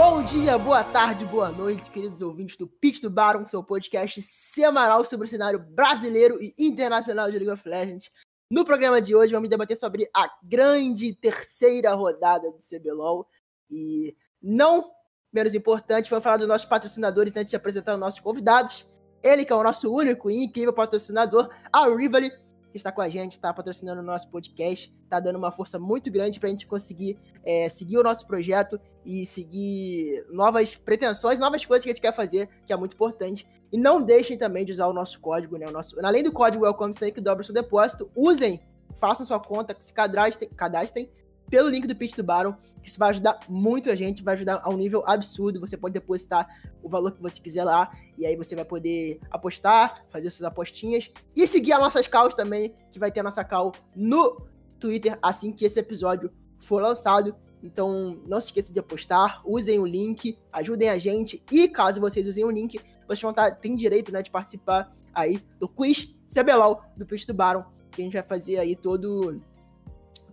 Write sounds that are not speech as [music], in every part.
Bom dia, boa tarde, boa noite, queridos ouvintes do Pitch do Baron, seu podcast semanal sobre o cenário brasileiro e internacional de League of Legends. No programa de hoje, vamos debater sobre a grande terceira rodada do CBLOL. E não menos importante, vamos falar dos nossos patrocinadores antes de apresentar os nossos convidados. Ele que é o nosso único e incrível patrocinador, a Rivali, está com a gente, está patrocinando o nosso podcast, está dando uma força muito grande para a gente conseguir é, seguir o nosso projeto e seguir novas pretensões, novas coisas que a gente quer fazer, que é muito importante. E não deixem também de usar o nosso código, né? O nosso, além do código Welcome Sem que dobra o seu depósito, usem, façam sua conta, se cadastrem, cadastrem pelo link do pitch do Baron, isso vai ajudar muito a gente, vai ajudar a um nível absurdo. Você pode depositar o valor que você quiser lá, e aí você vai poder apostar, fazer suas apostinhas e seguir as nossas calls também, que vai ter a nossa call no Twitter assim que esse episódio for lançado. Então, não se esqueça de apostar, usem o link, ajudem a gente, e caso vocês usem o link, vocês vão estar, tem direito né, de participar aí do quiz CBLOL do Pitch do Baron, que a gente vai fazer aí todo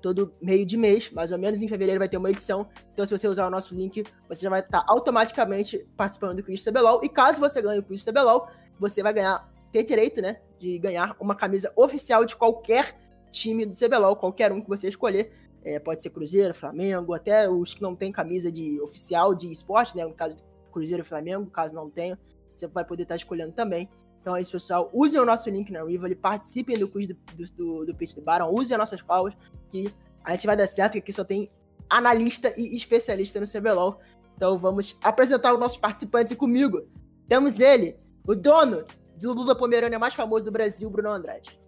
todo meio de mês, mais ou menos em fevereiro vai ter uma edição. Então, se você usar o nosso link, você já vai estar automaticamente participando do quiz CBLOL. E caso você ganhe o quiz CBLOL, você vai ganhar, ter direito, né, de ganhar uma camisa oficial de qualquer time do CBLOL, qualquer um que você escolher. É, pode ser Cruzeiro, Flamengo, até os que não tem camisa de oficial de esporte, né? No caso Cruzeiro e Flamengo, caso não tenha, você vai poder estar escolhendo também. Então é isso, pessoal. Usem o nosso link na Rivali, participem do quiz do, do, do, pitch do Baron, usem as nossas palmas, que a gente vai dar certo, que aqui só tem analista e especialista no CBLOL. Então vamos apresentar os nossos participantes e comigo. Temos ele, o dono do Lula Pomerânia mais famoso do Brasil, Bruno Andrade.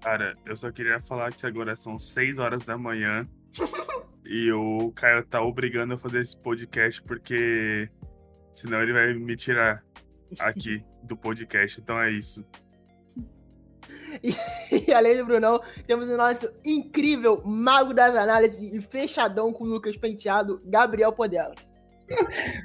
Cara, eu só queria falar que agora são 6 horas da manhã [laughs] e o Caio tá obrigando a fazer esse podcast porque senão ele vai me tirar aqui do podcast. Então é isso. [laughs] E, e, além do Brunão, temos o nosso incrível mago das análises e fechadão com o Lucas Penteado, Gabriel Podela.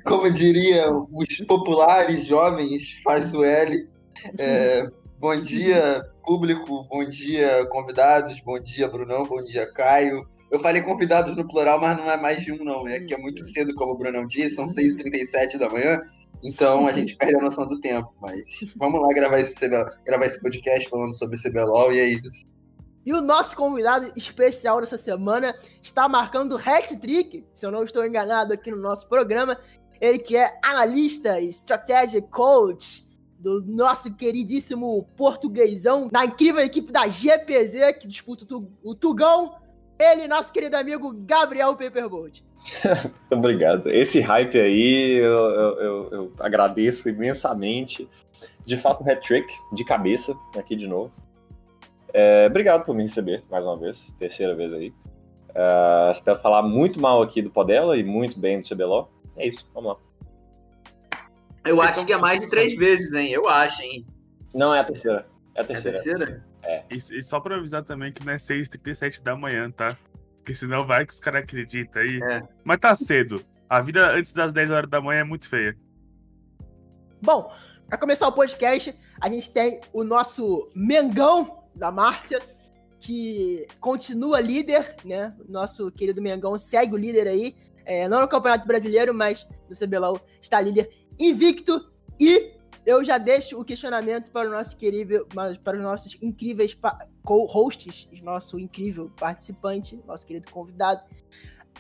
Como diria os populares jovens, faz o L. É, bom dia, público, bom dia, convidados, bom dia, Brunão, bom dia, Caio. Eu falei convidados no plural, mas não é mais de um, não. É que é muito cedo, como o Brunão disse, são 6h37 da manhã. Então a [laughs] gente perde a noção do tempo. Mas vamos lá gravar esse, gravar esse podcast falando sobre CBLOL e é isso. E o nosso convidado especial dessa semana está marcando hat-trick, se eu não estou enganado aqui no nosso programa. Ele que é analista e strategy coach do nosso queridíssimo portuguesão, na incrível equipe da GPZ, que disputa o Tugão. Ele, nosso querido amigo Gabriel Paperbolt. [laughs] Muito obrigado. Esse hype aí eu, eu, eu, eu agradeço imensamente. De fato, um hat-trick de cabeça, aqui de novo. É, obrigado por me receber mais uma vez, terceira vez aí. Uh, espero falar muito mal aqui do Podela e muito bem do CBLOL. É isso, vamos lá. Eu acho que é mais de três vezes, hein? Eu acho, hein? Não, é a terceira. É a terceira. É a terceira? É. E, e só pra avisar também que não é 6h37 da manhã, tá? Porque senão vai que os caras acreditam aí. É. Mas tá cedo. A vida antes das 10 horas da manhã é muito feia. Bom, para começar o podcast, a gente tem o nosso Mengão da Márcia, que continua líder, né? Nosso querido Mengão segue o líder aí. É, não no Campeonato Brasileiro, mas no CBLOL está líder invicto. E eu já deixo o questionamento para o nosso querido, para os nossos incríveis co-hosts, nosso incrível participante, nosso querido convidado.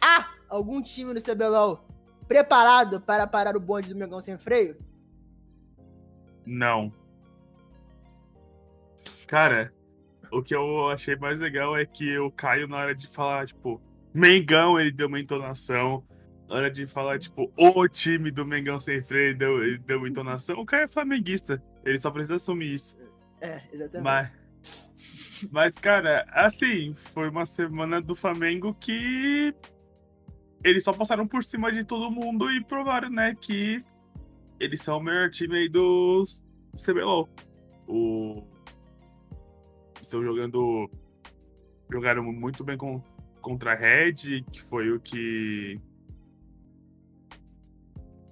Há algum time no CBLOL preparado para parar o bonde do Mengão sem freio? Não. Cara, o que eu achei mais legal é que o Caio, na hora de falar, tipo, Mengão, ele deu uma entonação hora de falar, tipo, o time do Mengão sem freio deu, deu entonação, o cara é flamenguista. Ele só precisa assumir isso. É, exatamente. Mas, mas, cara, assim, foi uma semana do Flamengo que eles só passaram por cima de todo mundo e provaram, né, que eles são o melhor time aí do CBLOL. O... Estão jogando. Jogaram muito bem com, contra a Red, que foi o que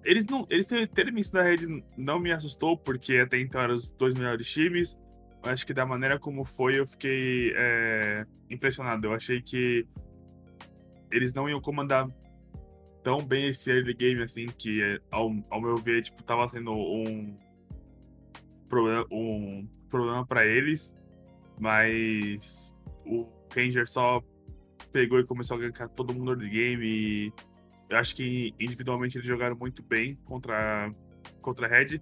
eles não. Eles terem isso da rede não me assustou, porque até então eram os dois melhores times. Eu acho que da maneira como foi, eu fiquei é, impressionado. Eu achei que eles não iam comandar tão bem esse early game, assim, que, ao, ao meu ver, tipo, tava sendo um problema, um problema para eles, mas o Ranger só pegou e começou a gankar todo mundo early game e eu acho que individualmente eles jogaram muito bem contra, contra a Red.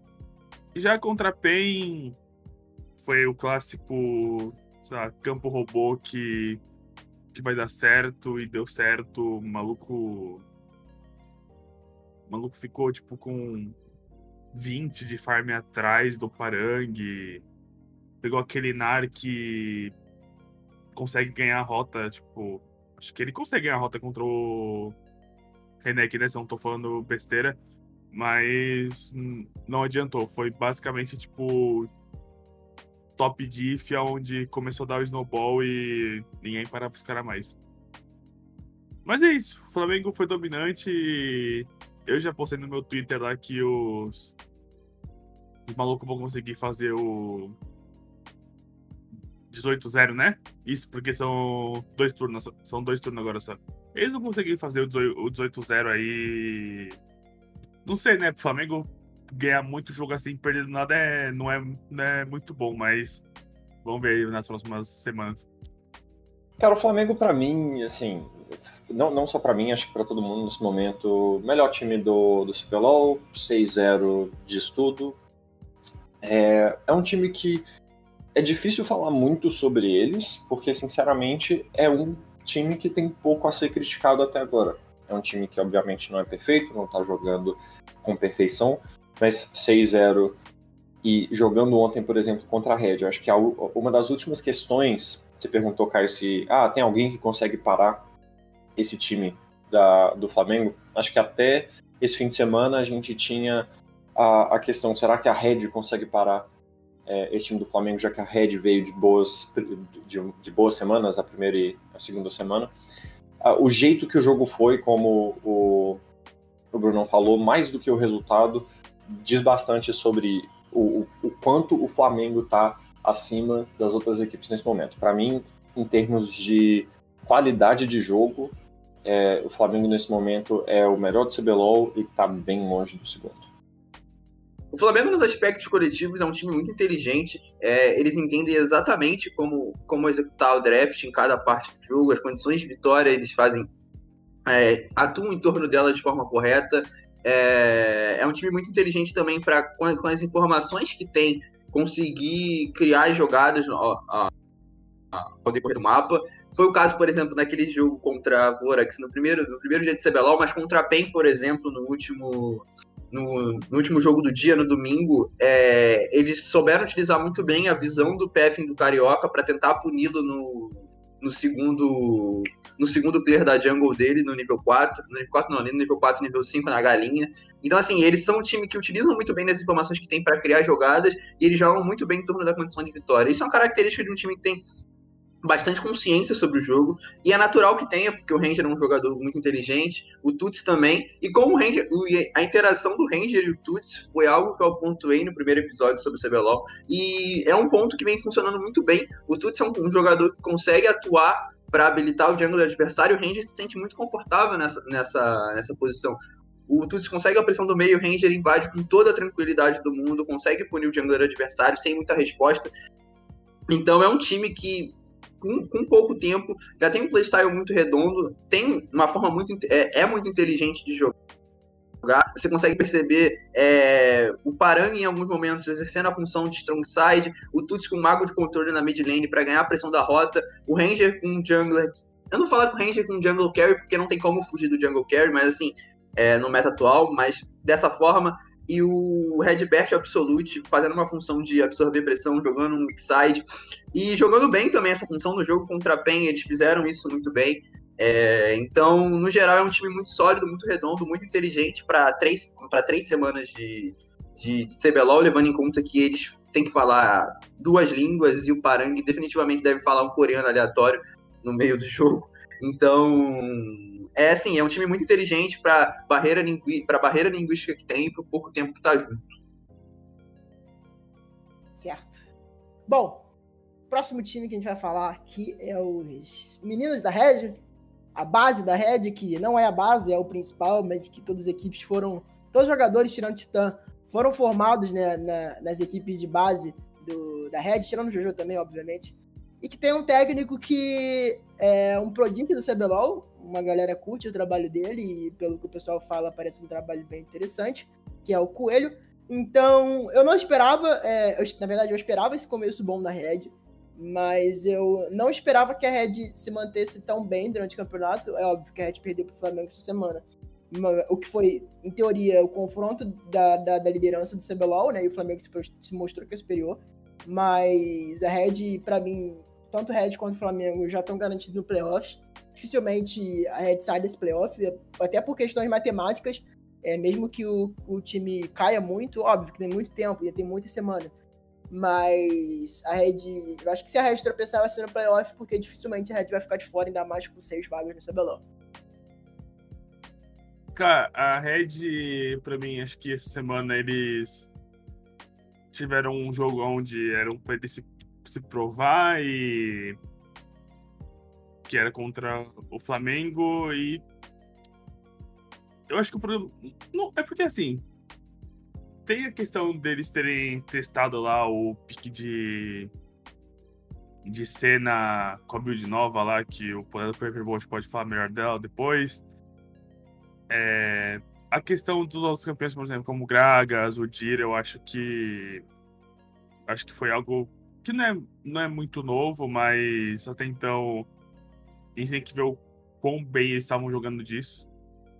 E já contra a PEN foi o clássico lá, campo robô que, que vai dar certo e deu certo. O maluco. O maluco ficou tipo com 20 de farm atrás do Parang. Pegou aquele Nar que consegue ganhar a rota, tipo. Acho que ele consegue ganhar a rota contra o Renek, né? Se não tô falando besteira. Mas não adiantou. Foi basicamente, tipo, top diff, onde começou a dar o snowball e ninguém parava os caras mais. Mas é isso. O Flamengo foi dominante e eu já postei no meu Twitter lá que os, os malucos vão conseguir fazer o 18-0, né? Isso porque são dois turnos, são dois turnos agora só. Eles vão conseguir fazer o 18-0 aí. Não sei, né? Pro Flamengo ganhar muito jogo assim, perdendo nada, é, não, é, não é muito bom, mas vamos ver aí nas próximas semanas. Cara, o Flamengo, para mim, assim, não, não só para mim, acho que para todo mundo nesse momento, melhor time do, do CBLOL, 6-0 de estudo. É, é um time que é difícil falar muito sobre eles, porque, sinceramente, é um time que tem pouco a ser criticado até agora. É um time que, obviamente, não é perfeito, não tá jogando com perfeição, mas 6-0 e jogando ontem, por exemplo, contra a Red, acho que uma das últimas questões, você perguntou, Caio, se ah, tem alguém que consegue parar esse time da, do Flamengo? Acho que até esse fim de semana a gente tinha a, a questão, será que a Red consegue parar é, esse time do Flamengo, já que a Red veio de boas, de, de boas semanas, a primeira e a segunda semana. Ah, o jeito que o jogo foi, como o, o Bruno falou, mais do que o resultado, diz bastante sobre o, o quanto o Flamengo está acima das outras equipes nesse momento. Para mim, em termos de qualidade de jogo, é, o Flamengo nesse momento é o melhor do CBLOL e está bem longe do segundo. O Flamengo, nos aspectos coletivos, é um time muito inteligente. É, eles entendem exatamente como, como executar o draft em cada parte do jogo, as condições de vitória, eles fazem. É, atuam em torno delas de forma correta. É, é um time muito inteligente também para, com, com, as informações que tem, conseguir criar jogadas ó, ó, ao decorrer do mapa. Foi o caso, por exemplo, naquele jogo contra a Vorax no primeiro, no primeiro dia de CBLOL, mas contra a PEN, por exemplo, no último no, no, último jogo do dia, no domingo, é, eles souberam utilizar muito bem a visão do PF do Carioca para tentar puni-lo no, no segundo no segundo clear da jungle dele, no nível 4. No nível 4 não, no nível 4 nível 5 na galinha. Então, assim, eles são um time que utilizam muito bem as informações que tem para criar jogadas e eles jogam muito bem em torno da condição de vitória. Isso é uma característica de um time que tem bastante consciência sobre o jogo, e é natural que tenha, porque o Ranger é um jogador muito inteligente, o Tuts também, e como o Ranger, a interação do Ranger e o Tuts foi algo que eu pontuei no primeiro episódio sobre o CBLOL, e é um ponto que vem funcionando muito bem. O Tuts é um, um jogador que consegue atuar para habilitar o jungle do adversário, o Ranger se sente muito confortável nessa, nessa, nessa posição. O Tuts consegue a pressão do meio, o Ranger invade com toda a tranquilidade do mundo, consegue punir o jungler adversário sem muita resposta. Então é um time que com, com pouco tempo, já tem um playstyle muito redondo, tem uma forma muito. é, é muito inteligente de jogar. Você consegue perceber é, o Parang em alguns momentos exercendo a função de strong side, o Tuts com mago de controle na mid lane para ganhar a pressão da rota, o Ranger com um jungler. Eu não falar com o Ranger com jungle carry porque não tem como fugir do jungle carry, mas assim, é, no meta atual, mas dessa forma e o Redbert Absolute fazendo uma função de absorver pressão, jogando um side e jogando bem também essa função no jogo contra a PEN, eles fizeram isso muito bem. É, então, no geral, é um time muito sólido, muito redondo, muito inteligente para três, três semanas de, de, de CBLOL, levando em conta que eles têm que falar duas línguas e o Parang definitivamente deve falar um coreano aleatório no meio do jogo. Então, é assim, é um time muito inteligente para barreira, lingui barreira linguística que tem e pro pouco tempo que tá junto. Certo. Bom, próximo time que a gente vai falar aqui é os meninos da Red. a base da Red, que não é a base, é o principal, mas que todas as equipes foram. Todos os jogadores, tirando Titã, foram formados né, na, nas equipes de base do, da Red, tirando o Jojo também, obviamente. E que tem um técnico que é um prodígio do CBLOL, uma galera curte o trabalho dele, e pelo que o pessoal fala, parece um trabalho bem interessante, que é o Coelho. Então, eu não esperava, é, eu, na verdade, eu esperava esse começo bom na Red, mas eu não esperava que a Red se mantesse tão bem durante o campeonato. É óbvio que a Red perdeu para o Flamengo essa semana. O que foi, em teoria, o confronto da, da, da liderança do CBLOL, né? E o Flamengo se, se mostrou que é superior. Mas a Red, para mim, tanto a Red quanto o Flamengo já estão garantidos no playoffs. Dificilmente a Red sai desse playoff, até por questões matemáticas. É, mesmo que o, o time caia muito, óbvio que tem muito tempo, ia ter muita semana mas a Red. Eu acho que se a Red tropeçar, vai ser no playoff, porque dificilmente a Red vai ficar de fora, ainda mais com seis vagas no CBLOL. Cara, a Red, pra mim, acho que essa semana eles tiveram um jogo onde eram pra eles se, se provar e. que era contra o Flamengo e. Eu acho que o problema. Não, é porque assim, tem a questão deles terem testado lá o pique de de cena com a build nova lá, que o Paperbolt pode falar melhor dela depois. É, a questão dos outros campeões, por exemplo, como o Gragas, o Dir, eu acho que. Acho que foi algo que não é, não é muito novo, mas até então a gente tem que ver o quão bem eles estavam jogando disso.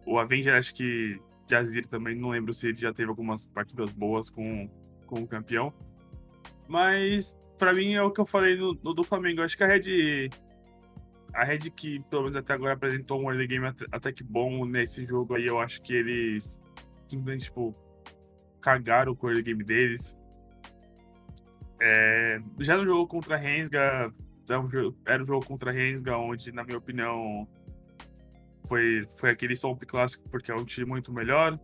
O Avenger acho que Jazir também, não lembro se ele já teve algumas partidas boas com, com o campeão. Mas, para mim, é o que eu falei no, no, do Flamengo. Acho que a Red. A Red que, pelo menos até agora, apresentou um early game até, até que bom nesse jogo aí. Eu acho que eles simplesmente, tipo, cagaram com o early game deles. É, já no jogo contra a Rensga, era um jogo contra a Rensga, onde, na minha opinião, foi, foi aquele Swamp clássico porque é um time muito melhor.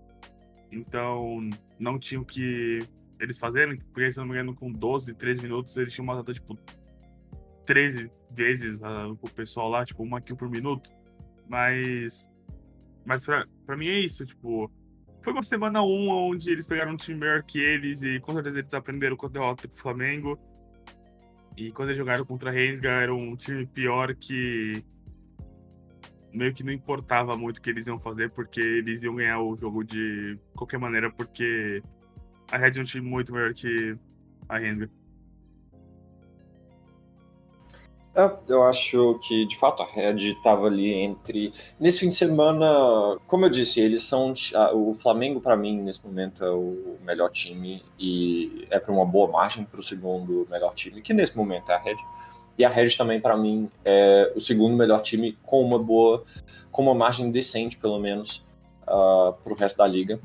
Então, não tinham que eles fazerem, porque se não me engano, com 12, 13 minutos, eles tinham matado, tipo, 13 vezes uh, o pessoal lá, tipo, uma kill por minuto. Mas. Mas pra, pra mim é isso, tipo. Foi uma semana 1 onde eles pegaram um time melhor que eles e com certeza eles aprenderam com a derrota pro Flamengo. E quando eles jogaram contra a Rensga, era um time pior que meio que não importava muito o que eles iam fazer, porque eles iam ganhar o jogo de qualquer maneira, porque a Red é um time muito melhor que a Rensga. Eu acho que, de fato, a Red estava ali entre. Nesse fim de semana, como eu disse, eles são. O Flamengo, para mim, nesse momento, é o melhor time e é para uma boa margem para o segundo melhor time, que nesse momento é a Red. E a Red também, para mim, é o segundo melhor time com uma boa, com uma margem decente, pelo menos, uh, para o resto da liga.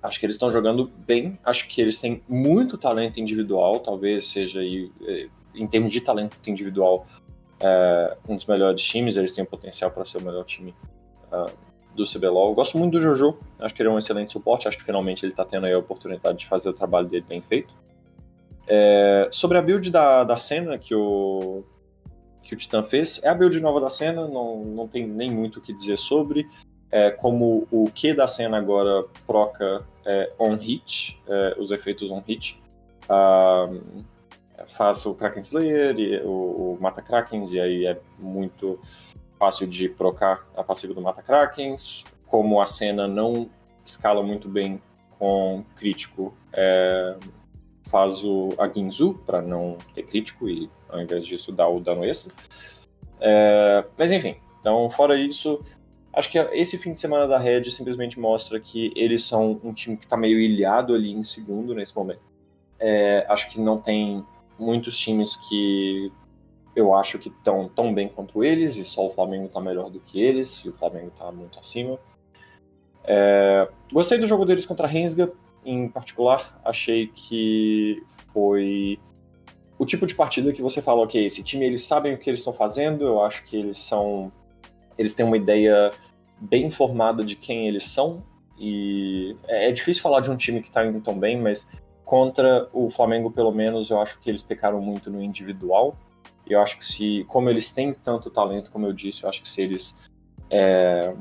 Acho que eles estão jogando bem. Acho que eles têm muito talento individual, talvez seja aí, é, em termos de talento individual, é, um dos melhores times. Eles têm potencial para ser o melhor time uh, do CBLOL. Eu gosto muito do Jojo. Acho que ele é um excelente suporte. Acho que finalmente ele está tendo a oportunidade de fazer o trabalho dele bem feito. É, sobre a build da, da cena que o, que o Titan fez, é a build nova da cena, não, não tem nem muito o que dizer sobre. É, como o que da cena agora proca é, on hit, é, os efeitos on hit. Um, faço o Kraken Slayer, e, o, o Mata Krakens, e aí é muito fácil de procar a passiva do Mata Krakens. Como a cena não escala muito bem com crítico, é, faz o a Ginzu para não ter crítico e ao invés disso dar o dano extra. É, mas enfim, então fora isso, acho que esse fim de semana da Red simplesmente mostra que eles são um time que está meio ilhado ali em segundo nesse momento. É, acho que não tem muitos times que eu acho que estão tão bem quanto eles, e só o Flamengo está melhor do que eles, e o Flamengo está muito acima. É, gostei do jogo deles contra a Rensga, em particular, achei que foi o tipo de partida que você fala, ok, esse time eles sabem o que eles estão fazendo, eu acho que eles são. Eles têm uma ideia bem formada de quem eles são. E é, é difícil falar de um time que está indo tão bem, mas contra o Flamengo, pelo menos, eu acho que eles pecaram muito no individual. Eu acho que se, como eles têm tanto talento, como eu disse, eu acho que se eles é,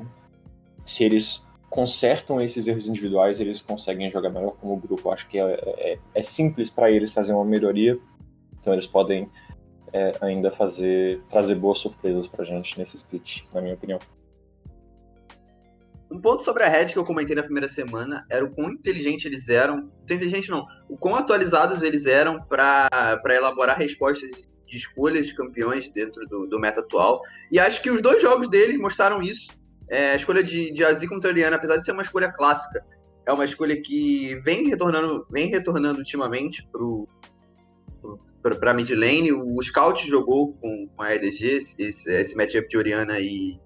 se eles consertam esses erros individuais, eles conseguem jogar melhor como grupo. Acho que é, é, é simples para eles fazer uma melhoria, então eles podem é, ainda fazer trazer boas surpresas pra gente nesse split, na minha opinião. Um ponto sobre a Red que eu comentei na primeira semana era o quão inteligente eles eram. Inteligente não, o quão atualizados eles eram para elaborar respostas de escolhas de campeões dentro do, do meta atual. E acho que os dois jogos deles mostraram isso. É, a escolha de, de contra Oriana, apesar de ser uma escolha clássica, é uma escolha que vem retornando, vem retornando ultimamente para mid lane. O Scout jogou com, com a EDG, esse, esse matchup de Oriana e,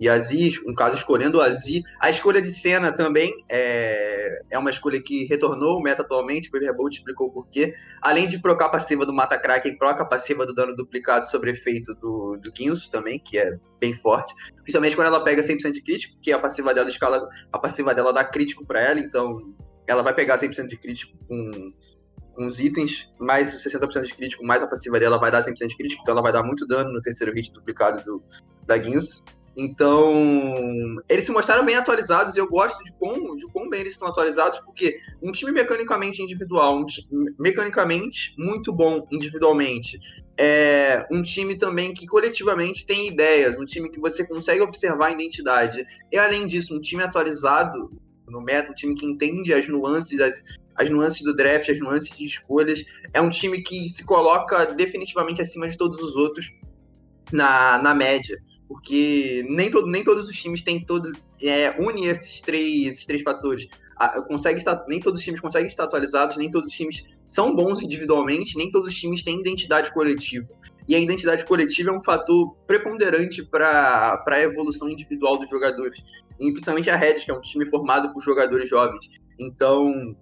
e Aziz, um caso escolhendo o Aziz. A escolha de Senna também é, é uma escolha que retornou o meta atualmente, o Rebolt explicou o porquê. Além de procar passiva do Mata Kraken, proca passiva do dano duplicado sobre efeito do, do Guinso também, que é bem forte. Principalmente quando ela pega 100% de crítico, que a passiva dela escala, a passiva dela dá crítico para ela, então ela vai pegar 100% de crítico com, com os itens, mais 60% de crítico, mais a passiva dela vai dar 100% de crítico, então ela vai dar muito dano no terceiro hit duplicado do, da Guinso. Então, eles se mostraram bem atualizados e eu gosto de quão, de quão bem eles estão atualizados, porque um time mecanicamente individual, um time mecanicamente muito bom individualmente, é um time também que coletivamente tem ideias, um time que você consegue observar a identidade. E além disso, um time atualizado no meta, um time que entende as nuances das, as nuances do draft, as nuances de escolhas. É um time que se coloca definitivamente acima de todos os outros na, na média porque nem, todo, nem todos os times têm todos é, une esses três, esses três fatores. Consegue estar, nem todos os times conseguem estar atualizados, nem todos os times são bons individualmente, nem todos os times têm identidade coletiva. E a identidade coletiva é um fator preponderante para a evolução individual dos jogadores. E principalmente a Red, que é um time formado por jogadores jovens. Então,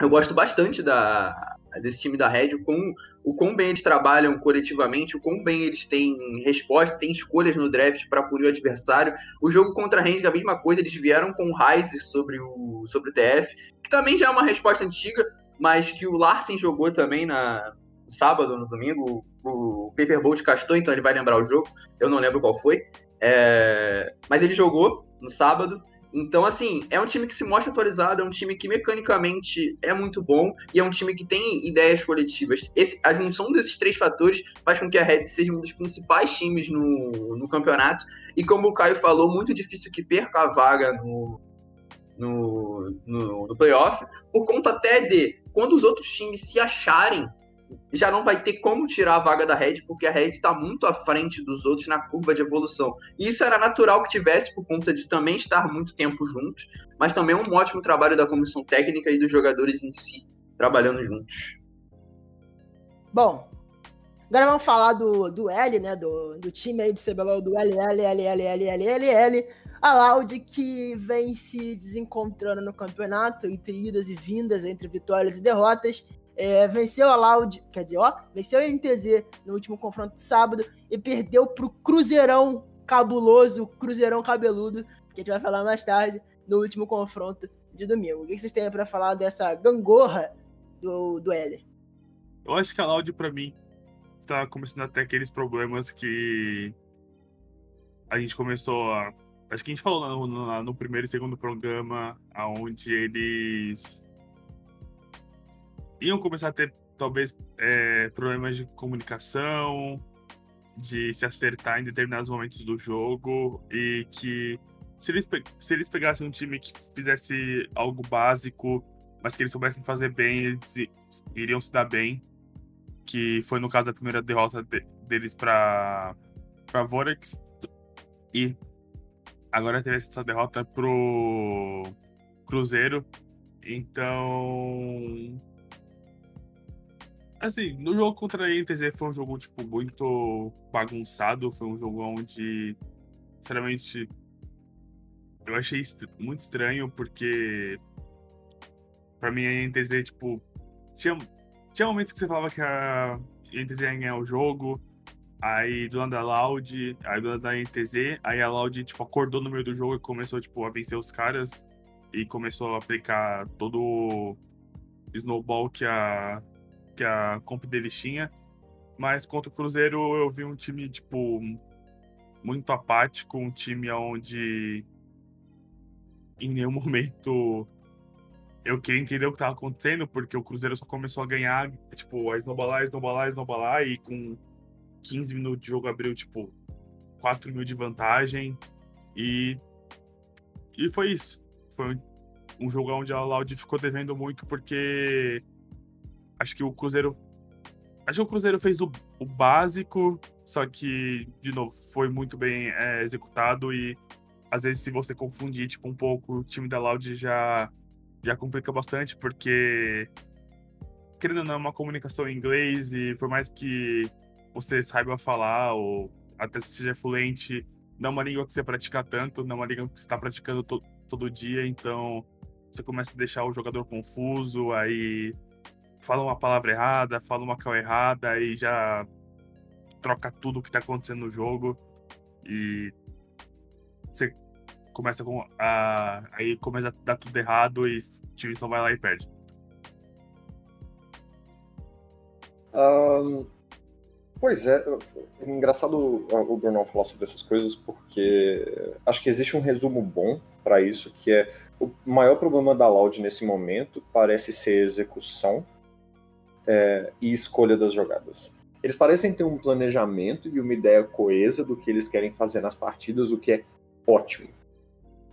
eu gosto bastante da, desse time da Red, com o quão bem eles trabalham coletivamente, o quão bem eles têm resposta, têm escolhas no draft para punir o adversário. O jogo contra a Range a mesma coisa, eles vieram com o sobre o, sobre o TF, que também já é uma resposta antiga, mas que o Larsen jogou também na no sábado, no domingo. O, o Paperbolt castou, então ele vai lembrar o jogo. Eu não lembro qual foi. É, mas ele jogou no sábado. Então, assim, é um time que se mostra atualizado, é um time que mecanicamente é muito bom e é um time que tem ideias coletivas. Esse, a junção desses três fatores faz com que a Red seja um dos principais times no, no campeonato. E como o Caio falou, muito difícil que perca a vaga no, no, no, no playoff, por conta até de quando os outros times se acharem já não vai ter como tirar a vaga da Red, porque a Red está muito à frente dos outros na curva de evolução. E isso era natural que tivesse, por conta de também estar muito tempo juntos, mas também um ótimo trabalho da comissão técnica e dos jogadores em si, trabalhando juntos. Bom, agora vamos falar do, do L, né, do, do time aí de CBLOL, do L, L, L, L, L, L, L, L, a Loud que vem se desencontrando no campeonato, entre idas e vindas, entre vitórias e derrotas, é, venceu a Loud, quer dizer, ó, venceu a NTZ no último confronto de sábado e perdeu pro Cruzeirão cabuloso, Cruzeirão cabeludo, que a gente vai falar mais tarde, no último confronto de domingo. O que vocês têm para falar dessa gangorra do, do L? Eu acho que a Loud, para mim, tá começando a ter aqueles problemas que a gente começou a. Acho que a gente falou no, no, no primeiro e segundo programa, aonde eles iam começar a ter talvez é, problemas de comunicação, de se acertar em determinados momentos do jogo e que se eles, se eles pegassem um time que fizesse algo básico, mas que eles soubessem fazer bem, eles iriam se dar bem. Que foi no caso da primeira derrota de, deles para para Vorex e agora teve essa derrota pro Cruzeiro. Então, Assim, no jogo contra a NTZ foi um jogo, tipo, muito bagunçado. Foi um jogo onde, sinceramente, eu achei muito estranho, porque pra mim a NTZ, tipo, tinha, tinha momentos que você falava que a NTZ ia ganhar o jogo, aí do lado da Loud, aí do lado da NTZ, aí a Loud, tipo, acordou no meio do jogo e começou, tipo, a vencer os caras e começou a aplicar todo o snowball que a que a comp deles tinha. Mas contra o Cruzeiro eu vi um time, tipo, muito apático, um time onde em nenhum [laughs] momento eu queria entender o que estava acontecendo, porque o Cruzeiro só começou a ganhar, tipo, a esnobalar, esnobalar, esnobalar, e com 15 minutos de jogo abriu, tipo, 4 mil de vantagem, e, e foi isso. Foi um jogo onde a Laude ficou devendo muito, porque acho que o Cruzeiro. Acho que o Cruzeiro fez o, o básico, só que, de novo, foi muito bem é, executado e às vezes se você confundir tipo, um pouco, o time da Loud já, já complica bastante, porque querendo ou não, é uma comunicação em inglês e por mais que você saiba falar ou até seja fluente, não é uma língua que você pratica tanto, não é uma língua que você está praticando to todo dia, então você começa a deixar o jogador confuso, aí fala uma palavra errada, fala uma cal errada, aí já troca tudo o que tá acontecendo no jogo. E você começa com. A, aí começa a dar tudo errado e o time só vai lá e perde. Um, pois é, é engraçado o Bruno falar sobre essas coisas porque acho que existe um resumo bom para isso, que é o maior problema da Loud nesse momento parece ser execução é, e escolha das jogadas. Eles parecem ter um planejamento e uma ideia coesa do que eles querem fazer nas partidas, o que é ótimo.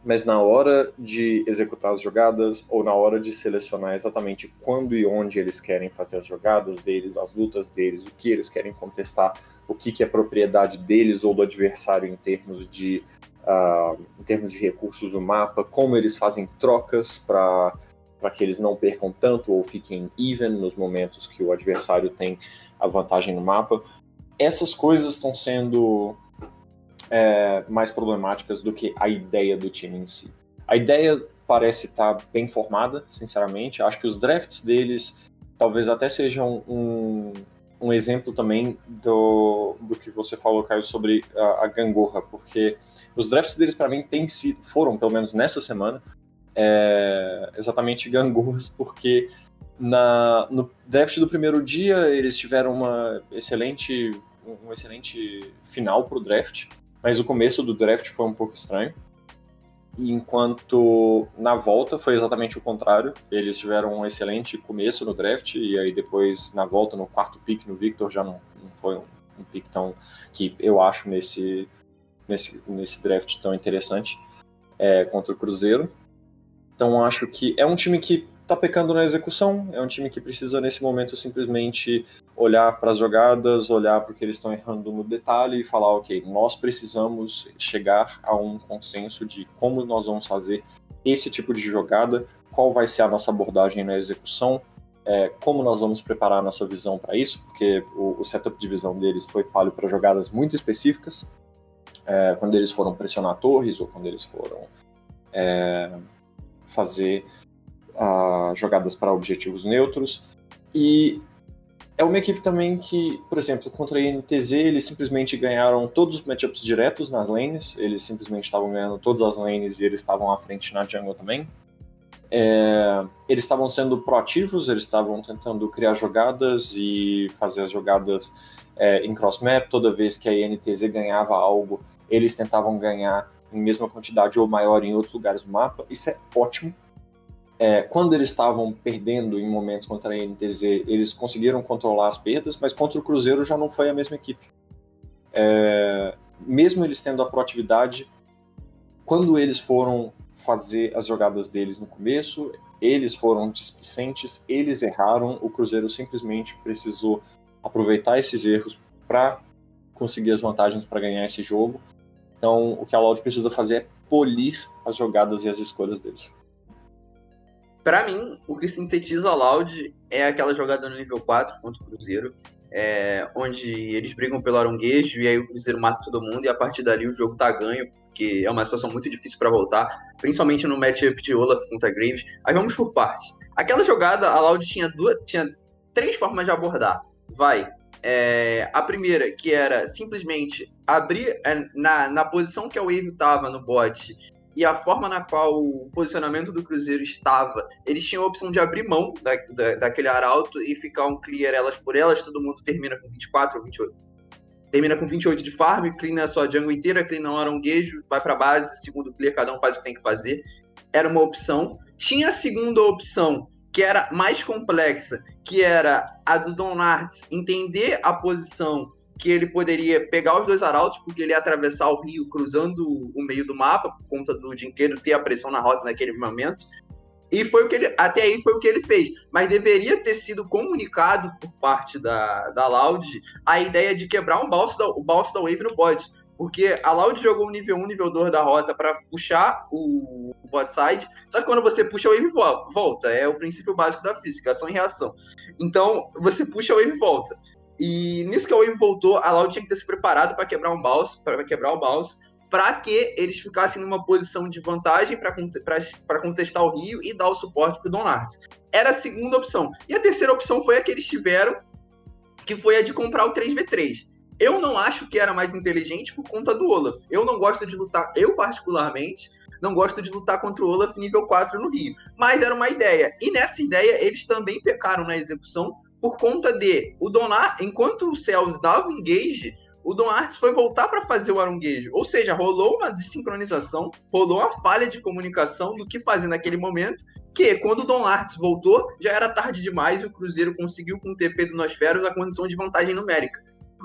Mas na hora de executar as jogadas, ou na hora de selecionar exatamente quando e onde eles querem fazer as jogadas deles, as lutas deles, o que eles querem contestar, o que, que é propriedade deles ou do adversário em termos de, uh, em termos de recursos do mapa, como eles fazem trocas para para que eles não percam tanto ou fiquem even nos momentos que o adversário tem a vantagem no mapa. Essas coisas estão sendo é, mais problemáticas do que a ideia do time em si. A ideia parece estar bem formada, sinceramente. Acho que os drafts deles talvez até sejam um, um exemplo também do, do que você falou, Caio, sobre a, a gangorra, porque os drafts deles, para mim, têm sido, foram, pelo menos nessa semana, é, exatamente gangorras, porque na, no draft do primeiro dia eles tiveram uma excelente, um excelente final para o draft, mas o começo do draft foi um pouco estranho. Enquanto na volta foi exatamente o contrário, eles tiveram um excelente começo no draft e aí depois na volta no quarto pick no Victor já não, não foi um, um pick tão que eu acho nesse nesse, nesse draft tão interessante é, contra o Cruzeiro. Então acho que é um time que está pecando na execução, é um time que precisa nesse momento simplesmente olhar para as jogadas, olhar para o que eles estão errando no detalhe e falar, ok, nós precisamos chegar a um consenso de como nós vamos fazer esse tipo de jogada, qual vai ser a nossa abordagem na execução, é, como nós vamos preparar a nossa visão para isso, porque o, o, setup de visão deles foi falho para jogadas muito específicas, é, quando eles foram pressionar torres ou quando eles foram é, fazer uh, jogadas para objetivos neutros. E é uma equipe também que, por exemplo, contra a INTZ, eles simplesmente ganharam todos os matchups diretos nas lanes, eles simplesmente estavam ganhando todas as lanes e eles estavam à frente na jungle também. É, eles estavam sendo proativos, eles estavam tentando criar jogadas e fazer as jogadas é, em cross-map. Toda vez que a INTZ ganhava algo, eles tentavam ganhar em mesma quantidade ou maior em outros lugares do mapa. Isso é ótimo. É, quando eles estavam perdendo em momentos contra a NTZ, eles conseguiram controlar as perdas, mas contra o Cruzeiro já não foi a mesma equipe. É, mesmo eles tendo a proatividade, quando eles foram fazer as jogadas deles no começo, eles foram displicentes, eles erraram, o Cruzeiro simplesmente precisou aproveitar esses erros para conseguir as vantagens para ganhar esse jogo. Então, o que a Loud precisa fazer é polir as jogadas e as escolhas deles. Para mim, o que sintetiza a Loud é aquela jogada no nível 4 contra o Cruzeiro, é, onde eles brigam pelo aronguejo e aí o Cruzeiro mata todo mundo e a partir dali o jogo tá ganho, porque é uma situação muito difícil para voltar, principalmente no matchup de Olaf contra Graves. Aí vamos por partes. Aquela jogada, a Loud tinha, duas, tinha três formas de abordar. Vai, é, a primeira, que era simplesmente abrir é, na, na posição que a Wave estava no bot e a forma na qual o posicionamento do Cruzeiro estava, eles tinham a opção de abrir mão da, da, daquele arauto e ficar um clear elas por elas, todo mundo termina com 24 ou 28. termina com 28 de farm, cleana a sua jungle inteira, cleana um aranguejo, vai pra base, segundo player, cada um faz o que tem que fazer. Era uma opção. Tinha a segunda opção, que era mais complexa, que era a do Don entender a posição que ele poderia pegar os dois arautos, porque ele ia atravessar o rio cruzando o meio do mapa, por conta do dinheiro ter a pressão na rota naquele momento. E foi o que ele. Até aí foi o que ele fez. Mas deveria ter sido comunicado por parte da, da Loud a ideia de quebrar um bounce da, o bounce da Wave no bot. Porque a Loud jogou o nível 1, nível 2 da rota para puxar o, bot side. Só que quando você puxa a wave, volta. É o princípio básico da física, ação e reação. Então, você puxa a wave volta. E nisso que a Wave voltou, a Loud tinha que ter se preparado para quebrar um bounce, para quebrar o bounce, para que eles ficassem numa posição de vantagem para contestar o Rio e dar o suporte para o. Era a segunda opção. E a terceira opção foi a que eles tiveram, que foi a de comprar o 3v3. Eu não acho que era mais inteligente por conta do Olaf. Eu não gosto de lutar, eu particularmente, não gosto de lutar contra o Olaf nível 4 no Rio. Mas era uma ideia. E nessa ideia, eles também pecaram na execução, por conta de o Donar, enquanto o Cells dava o engage, o Don Arts foi voltar para fazer o arunguejo. Ou seja, rolou uma desincronização, rolou uma falha de comunicação do que fazer naquele momento, que quando o Don Arts voltou, já era tarde demais e o Cruzeiro conseguiu com o TP do Nosferos a condição de vantagem numérica.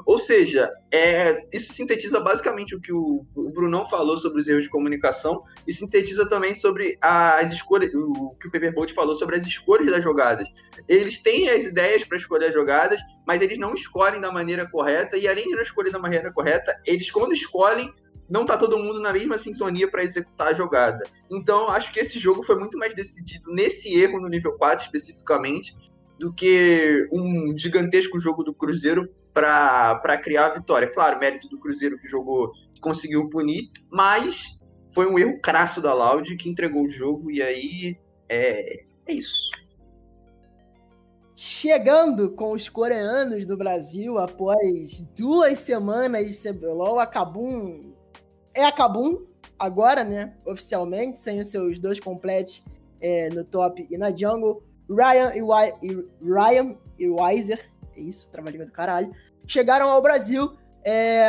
Ou seja, é, isso sintetiza basicamente o que o, o Brunão falou sobre os erros de comunicação e sintetiza também sobre as escolhas, o que o Pepperbolt falou sobre as escolhas das jogadas. Eles têm as ideias para escolher as jogadas, mas eles não escolhem da maneira correta e além de não escolher da maneira correta, eles quando escolhem não tá todo mundo na mesma sintonia para executar a jogada. Então, acho que esse jogo foi muito mais decidido nesse erro no nível 4 especificamente do que um gigantesco jogo do Cruzeiro para criar a vitória. Claro, mérito do Cruzeiro que jogou, que conseguiu punir, mas foi um erro crasso da Loud que entregou o jogo e aí é, é isso. Chegando com os coreanos do Brasil após duas semanas de CBLOL, a Kabum é a Kabum agora, né? Oficialmente, sem os seus dois completos é, no top e na jungle. Ryan e Ryan e Weiser é isso, trabalhinho do caralho. Chegaram ao Brasil, é,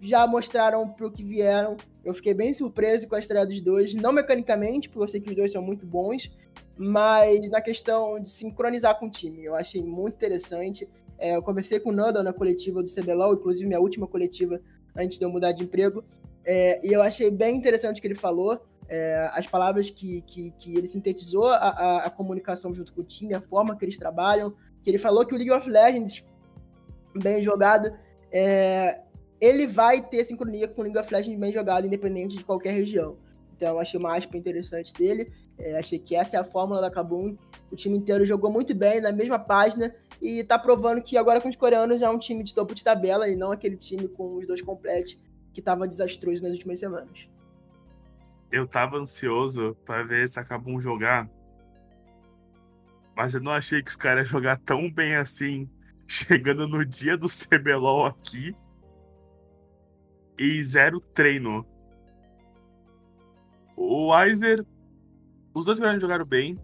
já mostraram pro que vieram. Eu fiquei bem surpreso com a estreia dos dois, não mecanicamente, porque eu sei que os dois são muito bons, mas na questão de sincronizar com o time. Eu achei muito interessante. É, eu conversei com o Nando na coletiva do CBLOL, inclusive minha última coletiva antes de eu mudar de emprego, é, e eu achei bem interessante o que ele falou. É, as palavras que, que, que ele sintetizou, a, a, a, comunicação junto com o time, a forma que eles trabalham, que ele falou que o League of Legends, bem jogado, é, ele vai ter sincronia com o League of Legends bem jogado, independente de qualquer região. Então, eu achei uma aspa interessante dele. É, achei que essa é a fórmula da Kabum. O time inteiro jogou muito bem, na mesma página, e tá provando que agora com os coreanos é um time de topo de tabela e não aquele time com os dois completos que tava desastroso nas últimas semanas. Eu tava ansioso para ver essa Kabum jogar mas eu não achei que os caras iam jogar tão bem assim, [laughs] chegando no dia do CBLOL aqui. E zero treino. O Weiser. Os dois grandes jogaram bem.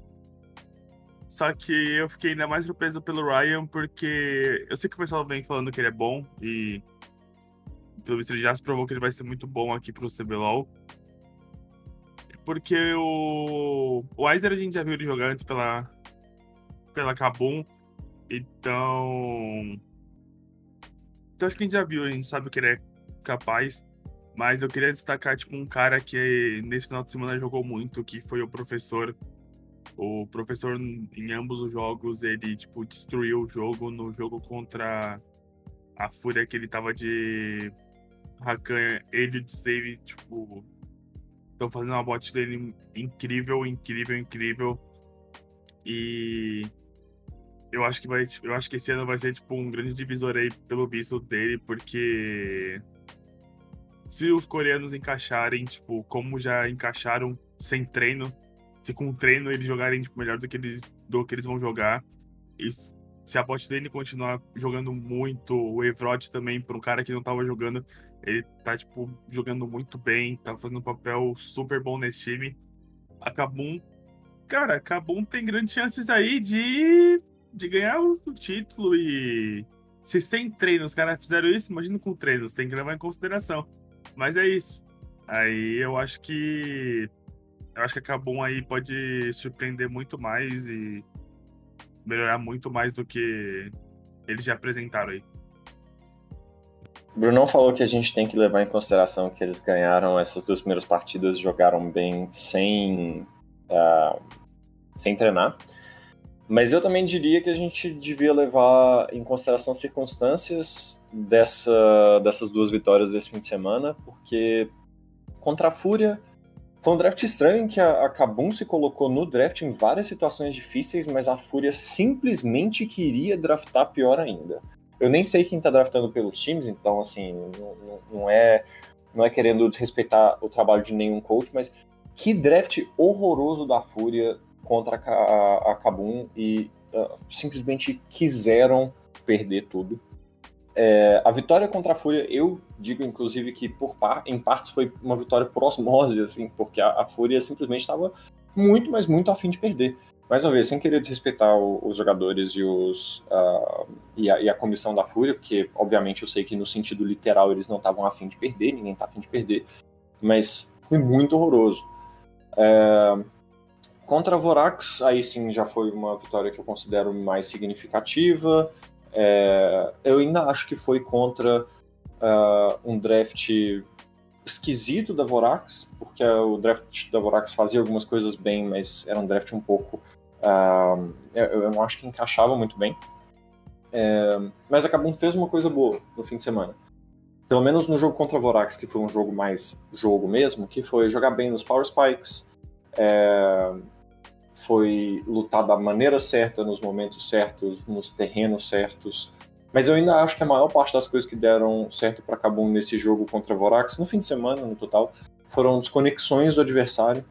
Só que eu fiquei ainda mais surpreso pelo Ryan, porque eu sei que o pessoal vem falando que ele é bom e. Pelo visto, ele já se provou que ele vai ser muito bom aqui pro CBLOL. Porque o. O Weiser a gente já viu ele jogar antes pela, pela Kabum. Então. Então acho que a gente já viu, a gente sabe o que ele é capaz. Mas eu queria destacar, tipo, um cara que nesse final de semana jogou muito, que foi o professor. O professor, em ambos os jogos, ele, tipo, destruiu o jogo. No jogo contra a Fúria, que ele tava de Rakan, ele e o Save, tipo, estão fazendo uma bot dele incrível, incrível, incrível. E eu acho que vai, eu acho que esse ano vai ser tipo um grande divisor aí pelo visto dele, porque se os coreanos encaixarem, tipo, como já encaixaram sem treino, se com treino eles jogarem tipo, melhor do que eles do que eles vão jogar, e se a bot dele continuar jogando muito, o Evrod também, para um cara que não tava jogando, ele tá tipo jogando muito bem, tá fazendo um papel super bom nesse time. A Kabum, cara, a Kabum tem grandes chances aí de de ganhar o título e Se sem treino os caras fizeram isso, imagina com treinos, tem que levar em consideração. Mas é isso. Aí eu acho que. Eu acho que a Cabum aí pode surpreender muito mais e melhorar muito mais do que eles já apresentaram aí. Brunão falou que a gente tem que levar em consideração que eles ganharam essas duas primeiras partidas, jogaram bem sem, uh, sem treinar. Mas eu também diria que a gente devia levar em consideração as circunstâncias dessa, dessas duas vitórias desse fim de semana, porque contra a Fúria foi um draft estranho que a, a Kabum se colocou no draft em várias situações difíceis, mas a Fúria simplesmente queria draftar pior ainda. Eu nem sei quem tá draftando pelos times, então, assim, não, não é não é querendo desrespeitar o trabalho de nenhum coach, mas que draft horroroso da Fúria contra a, Kabum e uh, simplesmente quiseram perder tudo. É, a vitória contra a Fúria, eu digo inclusive que por par, em partes foi uma vitória por osmose, assim, porque a, a Fúria simplesmente estava muito, mas muito afim de perder. Mais uma vez, sem querer desrespeitar o, os jogadores e, os, uh, e, a, e, a, comissão da Fúria, porque obviamente eu sei que no sentido literal eles não estavam afim de perder, ninguém está afim de perder, mas foi muito horroroso. É, contra a Vorax, aí sim já foi uma vitória que eu considero mais significativa. É, eu ainda acho que foi contra uh, um draft esquisito da Vorax, porque o draft da Vorax fazia algumas coisas bem, mas era um draft um pouco. Uh, eu, eu, não acho que encaixava muito bem. É, mas a Kabum fez uma coisa boa no fim de semana. Pelo menos no jogo contra a Vorax, que foi um jogo mais jogo mesmo, que foi jogar bem nos Power Spikes, é, foi lutar da maneira certa, nos momentos certos, nos terrenos certos. Mas eu ainda acho que a maior parte das coisas que deram certo para Kabum nesse jogo contra Vorax, no fim de semana, no total, foram desconexões do adversário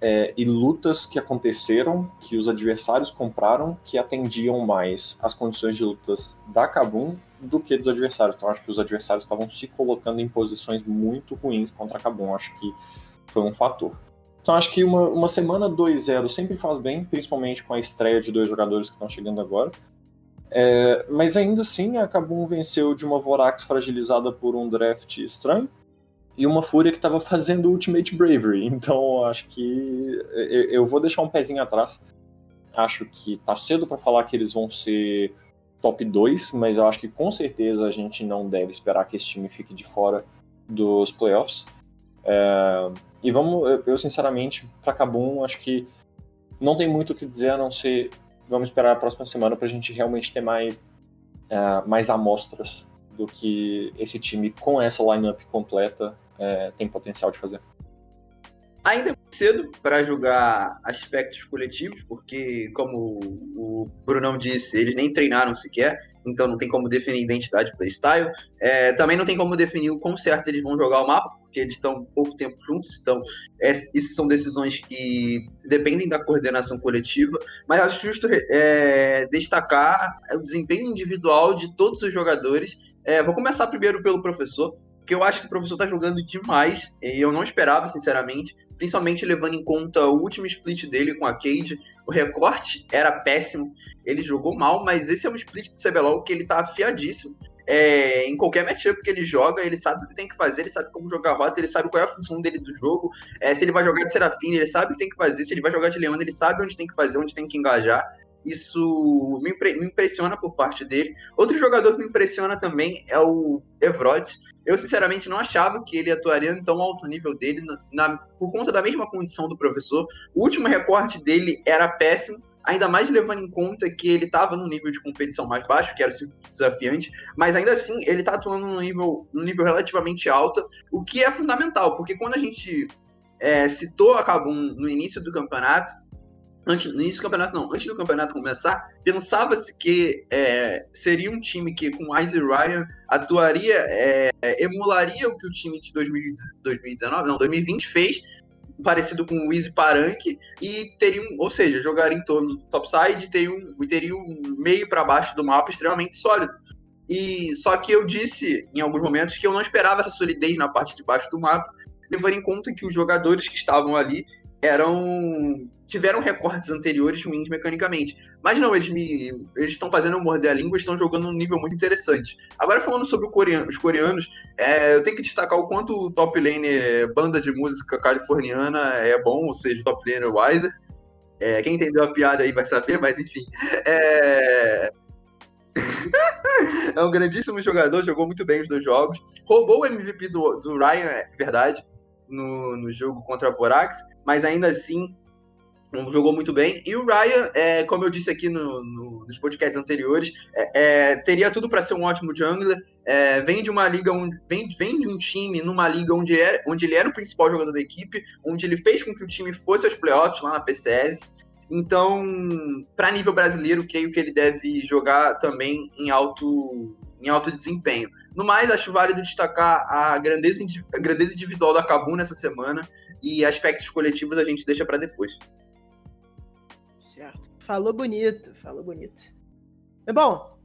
é, e lutas que aconteceram, que os adversários compraram, que atendiam mais as condições de lutas da Kabum do que dos adversários. Então acho que os adversários estavam se colocando em posições muito ruins contra a Kabum. Acho que foi um fator. Então acho que uma, uma semana 2-0 sempre faz bem, principalmente com a estreia de dois jogadores que estão chegando agora. É, mas ainda assim, a Kabum venceu de uma Vorax fragilizada por um draft estranho e uma Fúria que estava [laughs] fazendo Ultimate Bravery. Então acho que eu, vou deixar um pezinho atrás. Acho que tá cedo para falar que eles vão ser top 2, mas eu acho que com certeza a gente não deve esperar que esse time fique de fora dos playoffs. É, e vamos, eu sinceramente, para Cabum, acho que não tem muito o que dizer a não ser vamos esperar a próxima semana para a gente realmente ter mais, uh, mais amostras do que esse time com essa lineup completa uh, tem potencial de fazer. Ainda é cedo para julgar aspectos coletivos, porque, como o Brunão disse, eles nem treinaram sequer então não tem como definir identidade playstyle. É, também não tem como definir o quão certo eles vão jogar o mapa, porque eles estão pouco tempo juntos, então é, isso são decisões que dependem da coordenação coletiva, mas acho justo é, destacar o desempenho individual de todos os jogadores. É, vou começar primeiro pelo professor, porque eu acho que o professor está jogando demais, e eu não esperava, sinceramente, principalmente levando em conta o último split dele com a Cade. O recorte era péssimo, ele jogou mal, mas esse é um split do CBLOL que ele tá afiadíssimo. É, em qualquer matchup que ele joga, ele sabe o que tem que fazer, ele sabe como jogar rota, ele sabe qual é a função dele do jogo. É, se ele vai jogar de Serafine, ele sabe o que tem que fazer. Se ele vai jogar de Leona, ele sabe onde tem que fazer, onde tem que engajar. Isso me, impre me impressiona por parte dele. Outro jogador que me impressiona também é o Evrod. Eu, sinceramente, não achava que ele atuaria em tão alto nível dele, na, na, por conta da mesma condição do professor. O último recorte dele era péssimo, ainda mais levando em conta que ele estava num nível de competição mais baixo, que era o desafiante, mas ainda assim ele está atuando num nível, num nível relativamente alto, o que é fundamental, porque quando a gente é, citou a Kabum no início do campeonato, antes, no início do campeonato não, antes do campeonato começar, pensava-se que é, seria um time que com Isaac Ryan atuaria, é, emularia o que o time de 2019, não, 2020 fez, parecido com o Easy Parank e teriam, ou seja, jogar em torno do topside, teriam, teriam um meio para baixo do mapa extremamente sólido. E só que eu disse em alguns momentos que eu não esperava essa solidez na parte de baixo do mapa, levando em conta que os jogadores que estavam ali eram tiveram recortes anteriores ruins mecanicamente. Mas não, eles me eles estão fazendo morder a língua, estão jogando um nível muito interessante. Agora falando sobre coreano, os coreanos, é, eu tenho que destacar o quanto o top lane banda de música californiana é bom, ou seja, top lane Wiser. É, quem entendeu a piada aí vai saber, mas enfim. É... [laughs] é um grandíssimo jogador, jogou muito bem os dois jogos. Roubou o MVP do, do Ryan, é verdade, no, no jogo contra a Vorax, mas ainda assim jogou muito bem. E o Ryan, é, como eu disse aqui no, no, nos podcasts anteriores, é, é, teria tudo para ser um ótimo jungler. É, vem de uma liga, onde, vem, vem de um time numa liga onde, era, onde ele era o principal jogador da equipe, onde ele fez com que o time fosse aos playoffs lá na PCS. Então, para nível brasileiro, creio que ele deve jogar também em alto, em alto desempenho. No mais, acho válido destacar a grandeza, a grandeza individual da Cabum nessa semana e aspectos coletivos a gente deixa para depois. Certo. Falou bonito, falou bonito. Bom,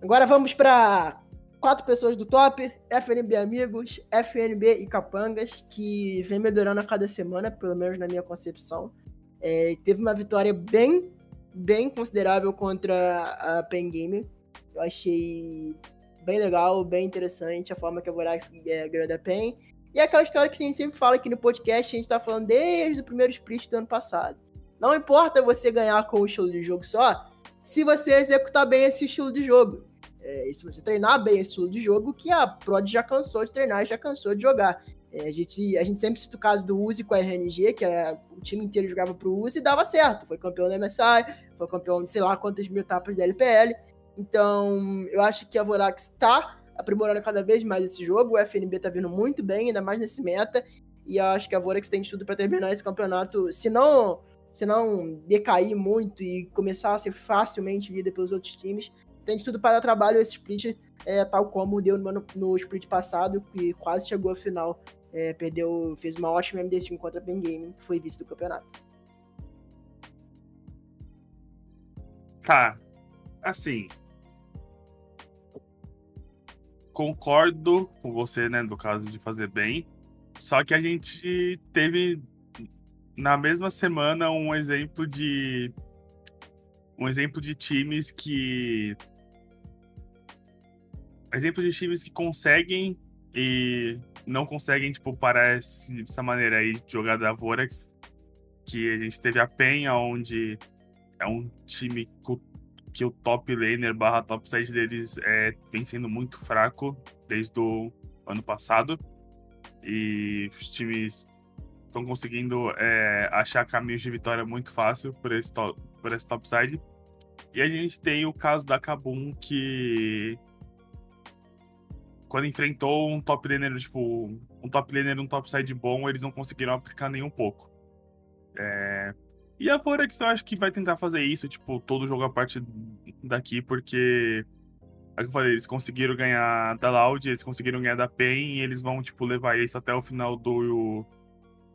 agora vamos para quatro pessoas do top, FNB Amigos, FNB e Capangas, que vem melhorando a cada semana, pelo menos na minha concepção. É, teve uma vitória bem, bem considerável contra a Pen Game. Eu achei bem legal, bem interessante a forma que a Vorax é, ganhou da Pen. E é aquela história que a gente sempre fala aqui no podcast, a gente tá falando desde o primeiro split do ano passado. Não importa você ganhar com o estilo de jogo só, se você executar bem esse estilo de jogo. É, se você treinar bem esse estilo de jogo, que a Prod já cansou de treinar e já cansou de jogar. É, a, gente, a gente sempre cita o caso do Uzi com a RNG, que é, o time inteiro jogava pro Uzi e dava certo. Foi campeão da MSI, foi campeão de sei lá quantas mil etapas da LPL. Então, eu acho que a Vorax está aprimorando cada vez mais esse jogo. O FNB tá vindo muito bem, ainda mais nesse meta. E acho que a Vorax tem tudo para terminar esse campeonato, se não se não decair muito e começar a ser facilmente líder pelos outros times, tem de tudo para dar trabalho esse split, é, tal como deu no, no split passado, que quase chegou à final. É, perdeu, fez uma ótima MD5 contra a Ben Game, que foi vice do campeonato. Tá. Assim. Concordo com você, né, do caso de fazer bem. Só que a gente teve na mesma semana um exemplo de um exemplo de times que exemplo de times que conseguem e não conseguem tipo parar essa maneira aí de jogar da Vorax que a gente teve a Penha onde é um time que o top laner barra top side deles é, vem sendo muito fraco desde o ano passado e os times estão conseguindo é, achar caminhos de vitória muito fácil por esse, top, por esse topside. E a gente tem o caso da Kabum, que quando enfrentou um top laner, tipo, um top laner um topside bom, eles não conseguiram aplicar nem um pouco. É... E a Forex eu acho que vai tentar fazer isso, tipo, todo jogo a parte daqui, porque. É que eu falei, eles conseguiram ganhar da Loud, eles conseguiram ganhar da PEN e eles vão, tipo, levar isso até o final do,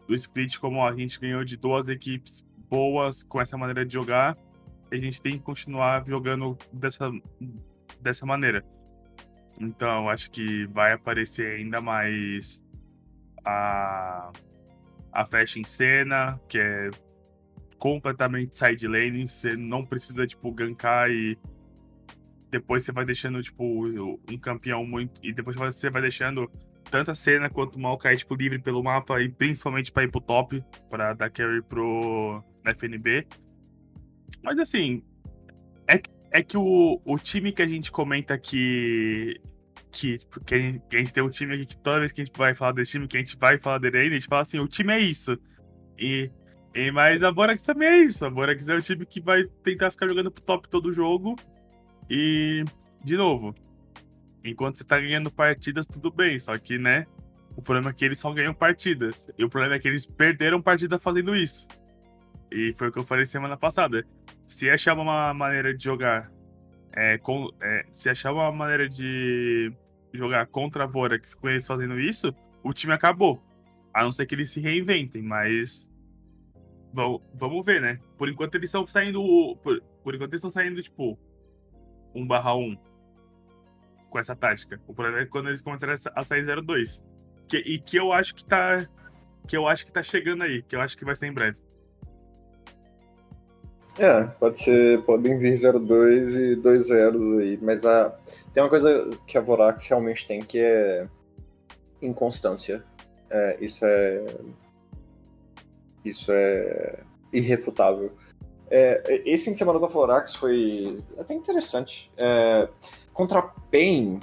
do split, como a gente ganhou de duas equipes boas com essa maneira de jogar, a gente tem que continuar jogando dessa, dessa maneira. Então, acho que vai aparecer ainda mais a, a Flash em cena, que é completamente side lane, você não precisa, tipo, gankar e depois você vai deixando, tipo, um campeão muito. E depois você vai deixando tanto a cena quanto o Maokai, tipo, livre pelo mapa e principalmente para ir pro top, para dar carry pro FNB. Mas assim, é, é que o, o time que a gente comenta que. Que, a gente, que a gente tem um time aqui que toda vez que a gente vai falar desse time, que a gente vai falar dele a gente fala assim: o time é isso. E, e, mas a Borax também é isso. A Borax é o time que vai tentar ficar jogando pro top todo jogo. E, de novo, Enquanto você tá ganhando partidas, tudo bem. Só que, né? O problema é que eles só ganham partidas. E o problema é que eles perderam partida fazendo isso. E foi o que eu falei semana passada. Se achar uma maneira de jogar. É, com, é, se achar uma maneira de jogar contra a Vorax com eles fazendo isso, o time acabou. A não ser que eles se reinventem, mas. Vamos ver, né? Por enquanto eles estão saindo. Por, por enquanto eles estão saindo, tipo. 1 barra 1 com essa tática. O problema é quando eles começaram a sair 0-2. Que, e que eu acho que tá. que eu acho que tá chegando aí, que eu acho que vai ser em breve. É, pode ser, podem vir 02 e 2 zeros aí, mas a, tem uma coisa que a Vorax realmente tem que é inconstância. É, isso é isso é irrefutável. É, esse fim de semana da Vorax foi até interessante. É, contra PEN,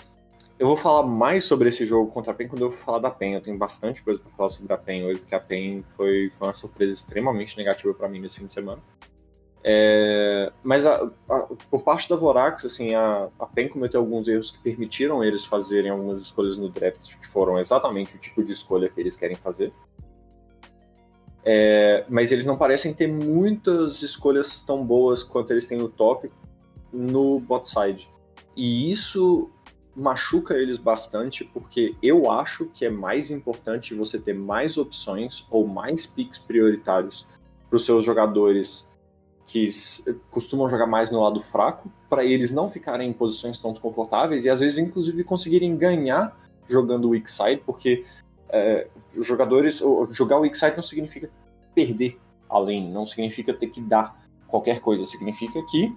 eu vou falar mais sobre esse jogo contra a PEN quando eu falar da PEN. Eu tenho bastante coisa para falar sobre a PEN hoje, porque a PEN foi, foi uma surpresa extremamente negativa para mim nesse fim de semana. É, mas a, a, por parte da Vorax, assim, a, a PEN cometeu alguns erros que permitiram eles fazerem algumas escolhas no draft que foram exatamente o tipo de escolha que eles querem fazer. É, mas eles não parecem ter muitas escolhas tão boas quanto eles têm no top no bot side. E isso machuca eles bastante, porque eu acho que é mais importante você ter mais opções ou mais picks prioritários para os seus jogadores que costumam jogar mais no lado fraco, para eles não ficarem em posições tão desconfortáveis e às vezes, inclusive, conseguirem ganhar jogando weak side, porque é, jogadores. Jogar o side não significa perder além, não significa ter que dar qualquer coisa, significa que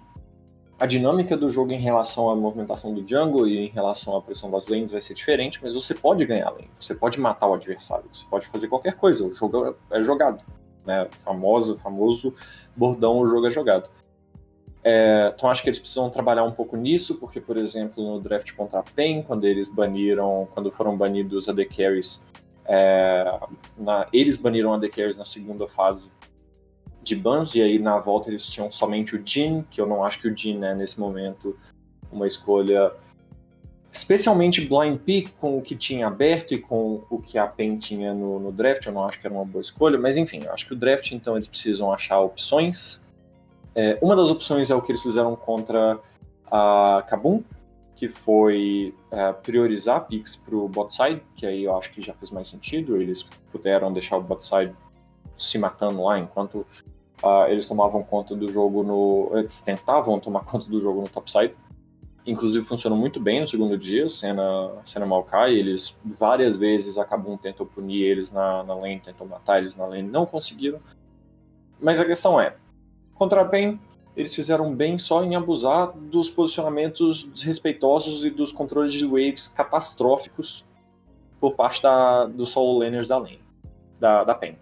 a dinâmica do jogo em relação à movimentação do jungle e em relação à pressão das lanes vai ser diferente, mas você pode ganhar lane, você pode matar o adversário, você pode fazer qualquer coisa, o jogo é jogado né? Famoso, famoso bordão o jogo é jogado. É, então acho que eles precisam trabalhar um pouco nisso, porque, por exemplo, no draft contra a PEN, quando eles baniram, quando foram banidos AD Carries, é, na, eles baniram AD Carries na segunda fase de bans, e aí na volta eles tinham somente o Jin, que eu não acho que o Jin é, nesse momento, uma escolha Especialmente Blind Pick, com o que tinha aberto e com o que a PEN tinha no, no, draft, eu não acho que era uma boa escolha, mas enfim, eu acho que o draft, então, eles precisam achar opções. É, uma das opções é o que eles fizeram contra a Kabum, que foi é, priorizar picks para o bot side, que aí eu acho que já fez mais sentido, eles puderam deixar o bot side se matando lá enquanto uh, eles tomavam conta do jogo no. Eles tentavam tomar [laughs] conta do jogo no topside. Inclusive funcionou muito bem no segundo dia, cena, cena Maokai. Eles várias vezes acabam tentou punir eles na, na lane, tentou matar eles na lane, não conseguiram. Mas a questão é, contra PEN, eles fizeram bem só em abusar dos posicionamentos desrespeitosos e dos controles de waves catastróficos por parte da, dos solo laners da lane, da, da PEN.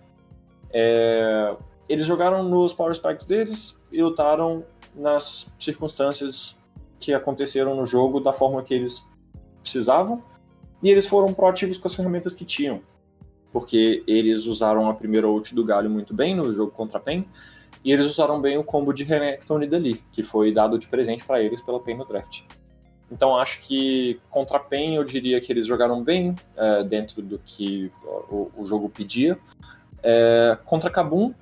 É, eles jogaram nos power spikes deles e lutaram nas circunstâncias que aconteceram no jogo da forma que eles precisavam. E eles foram proativos com as ferramentas que tinham. Porque eles usaram a primeira ult do Galho muito bem no jogo contra a PEN. E eles usaram bem o combo de Renekton e Dali, que foi dado de presente para eles pela PEN no draft. Então acho que contra a PEN eu diria que eles jogaram bem, é, dentro do que o, o jogo pedia. É, contra Kabum,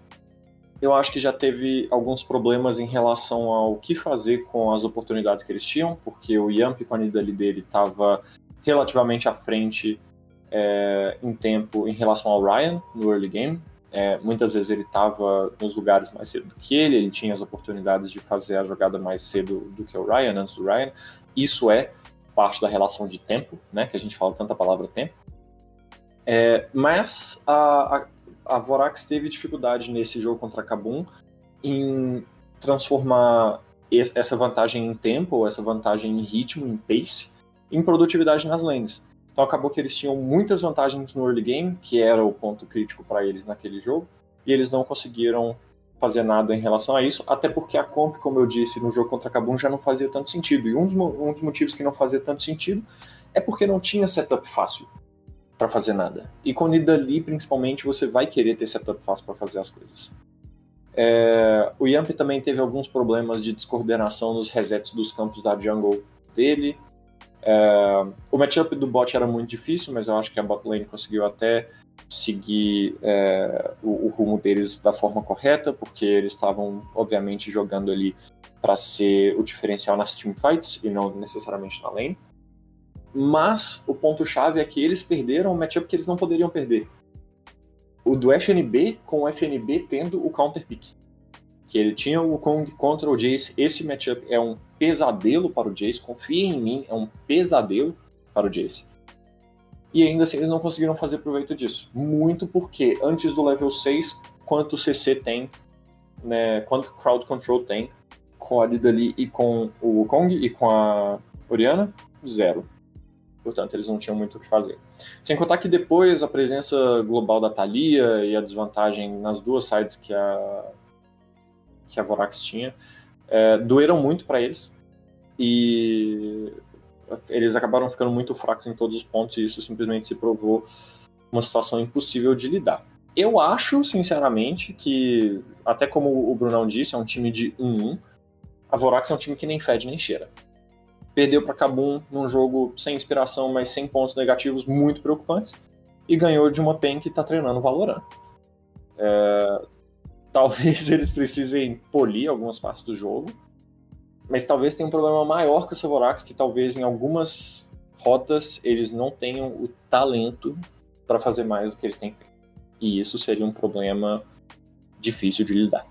eu acho que já teve alguns problemas em relação ao que fazer com as oportunidades que eles tinham, porque o Yamp com a Nidali dele estava relativamente à frente é, em tempo em relação ao Ryan no early game. É, muitas vezes ele estava nos lugares mais cedo do que ele, ele tinha as oportunidades de fazer a jogada mais cedo do que o Ryan, antes do Ryan. Isso é parte da relação de tempo, né, que a gente fala tanta palavra tempo. É, mas a, a a Vorax teve dificuldade nesse jogo contra a Kabum em transformar essa vantagem em tempo, essa vantagem em ritmo, em pace, em produtividade nas lanes. Então acabou que eles tinham muitas vantagens no early game, que era o ponto crítico para eles naquele jogo, e eles não conseguiram fazer nada em relação a isso, até porque a comp, como eu disse, no jogo contra Kabum já não fazia tanto sentido. E um dos, um dos motivos que não fazia tanto sentido é porque não tinha setup fácil para fazer nada. E com Nidalee, principalmente, você vai querer ter setup fácil para fazer as coisas. É, o Yamp também teve alguns problemas de descoordenação nos resets dos campos da jungle dele. É, o matchup do bot era muito difícil, mas eu acho que a bot lane conseguiu até seguir é, o, o, rumo deles da forma correta, porque eles estavam, obviamente, jogando ali para ser o diferencial nas teamfights e não necessariamente na lane. Mas o ponto-chave é que eles perderam um matchup que eles não poderiam perder. O do FNB com o FNB tendo o counter pick. Que ele tinha o Kong contra o Jace. Esse matchup é um pesadelo para o Jace. Confia em mim, é um pesadelo para o Jace. E ainda assim eles não conseguiram fazer proveito disso. Muito porque antes do level 6, quanto CC tem, né, quanto Crowd Control tem com a Nidalee e com o Kong e com a Oriana? Zero. Portanto, eles não tinham muito o que fazer. Sem contar que depois a presença global da Thalia e a desvantagem nas duas sides que a, que a Vorax tinha é, doeram muito para eles. E eles acabaram ficando muito fracos em todos os pontos e isso simplesmente se provou uma situação impossível de lidar. Eu acho, sinceramente, que, até como o Brunão disse, é um time de 1-1. A Vorax é um time que nem fede nem cheira. Perdeu para Kabum num jogo sem inspiração, mas sem pontos negativos muito preocupantes. E ganhou de uma PEN que está treinando Valorant. É... Talvez [laughs] eles precisem polir algumas partes do jogo mas talvez tenha um problema maior que o Savorax, que talvez em algumas rotas eles não tenham o talento para fazer mais do que eles têm feito. E isso seria um problema difícil de lidar.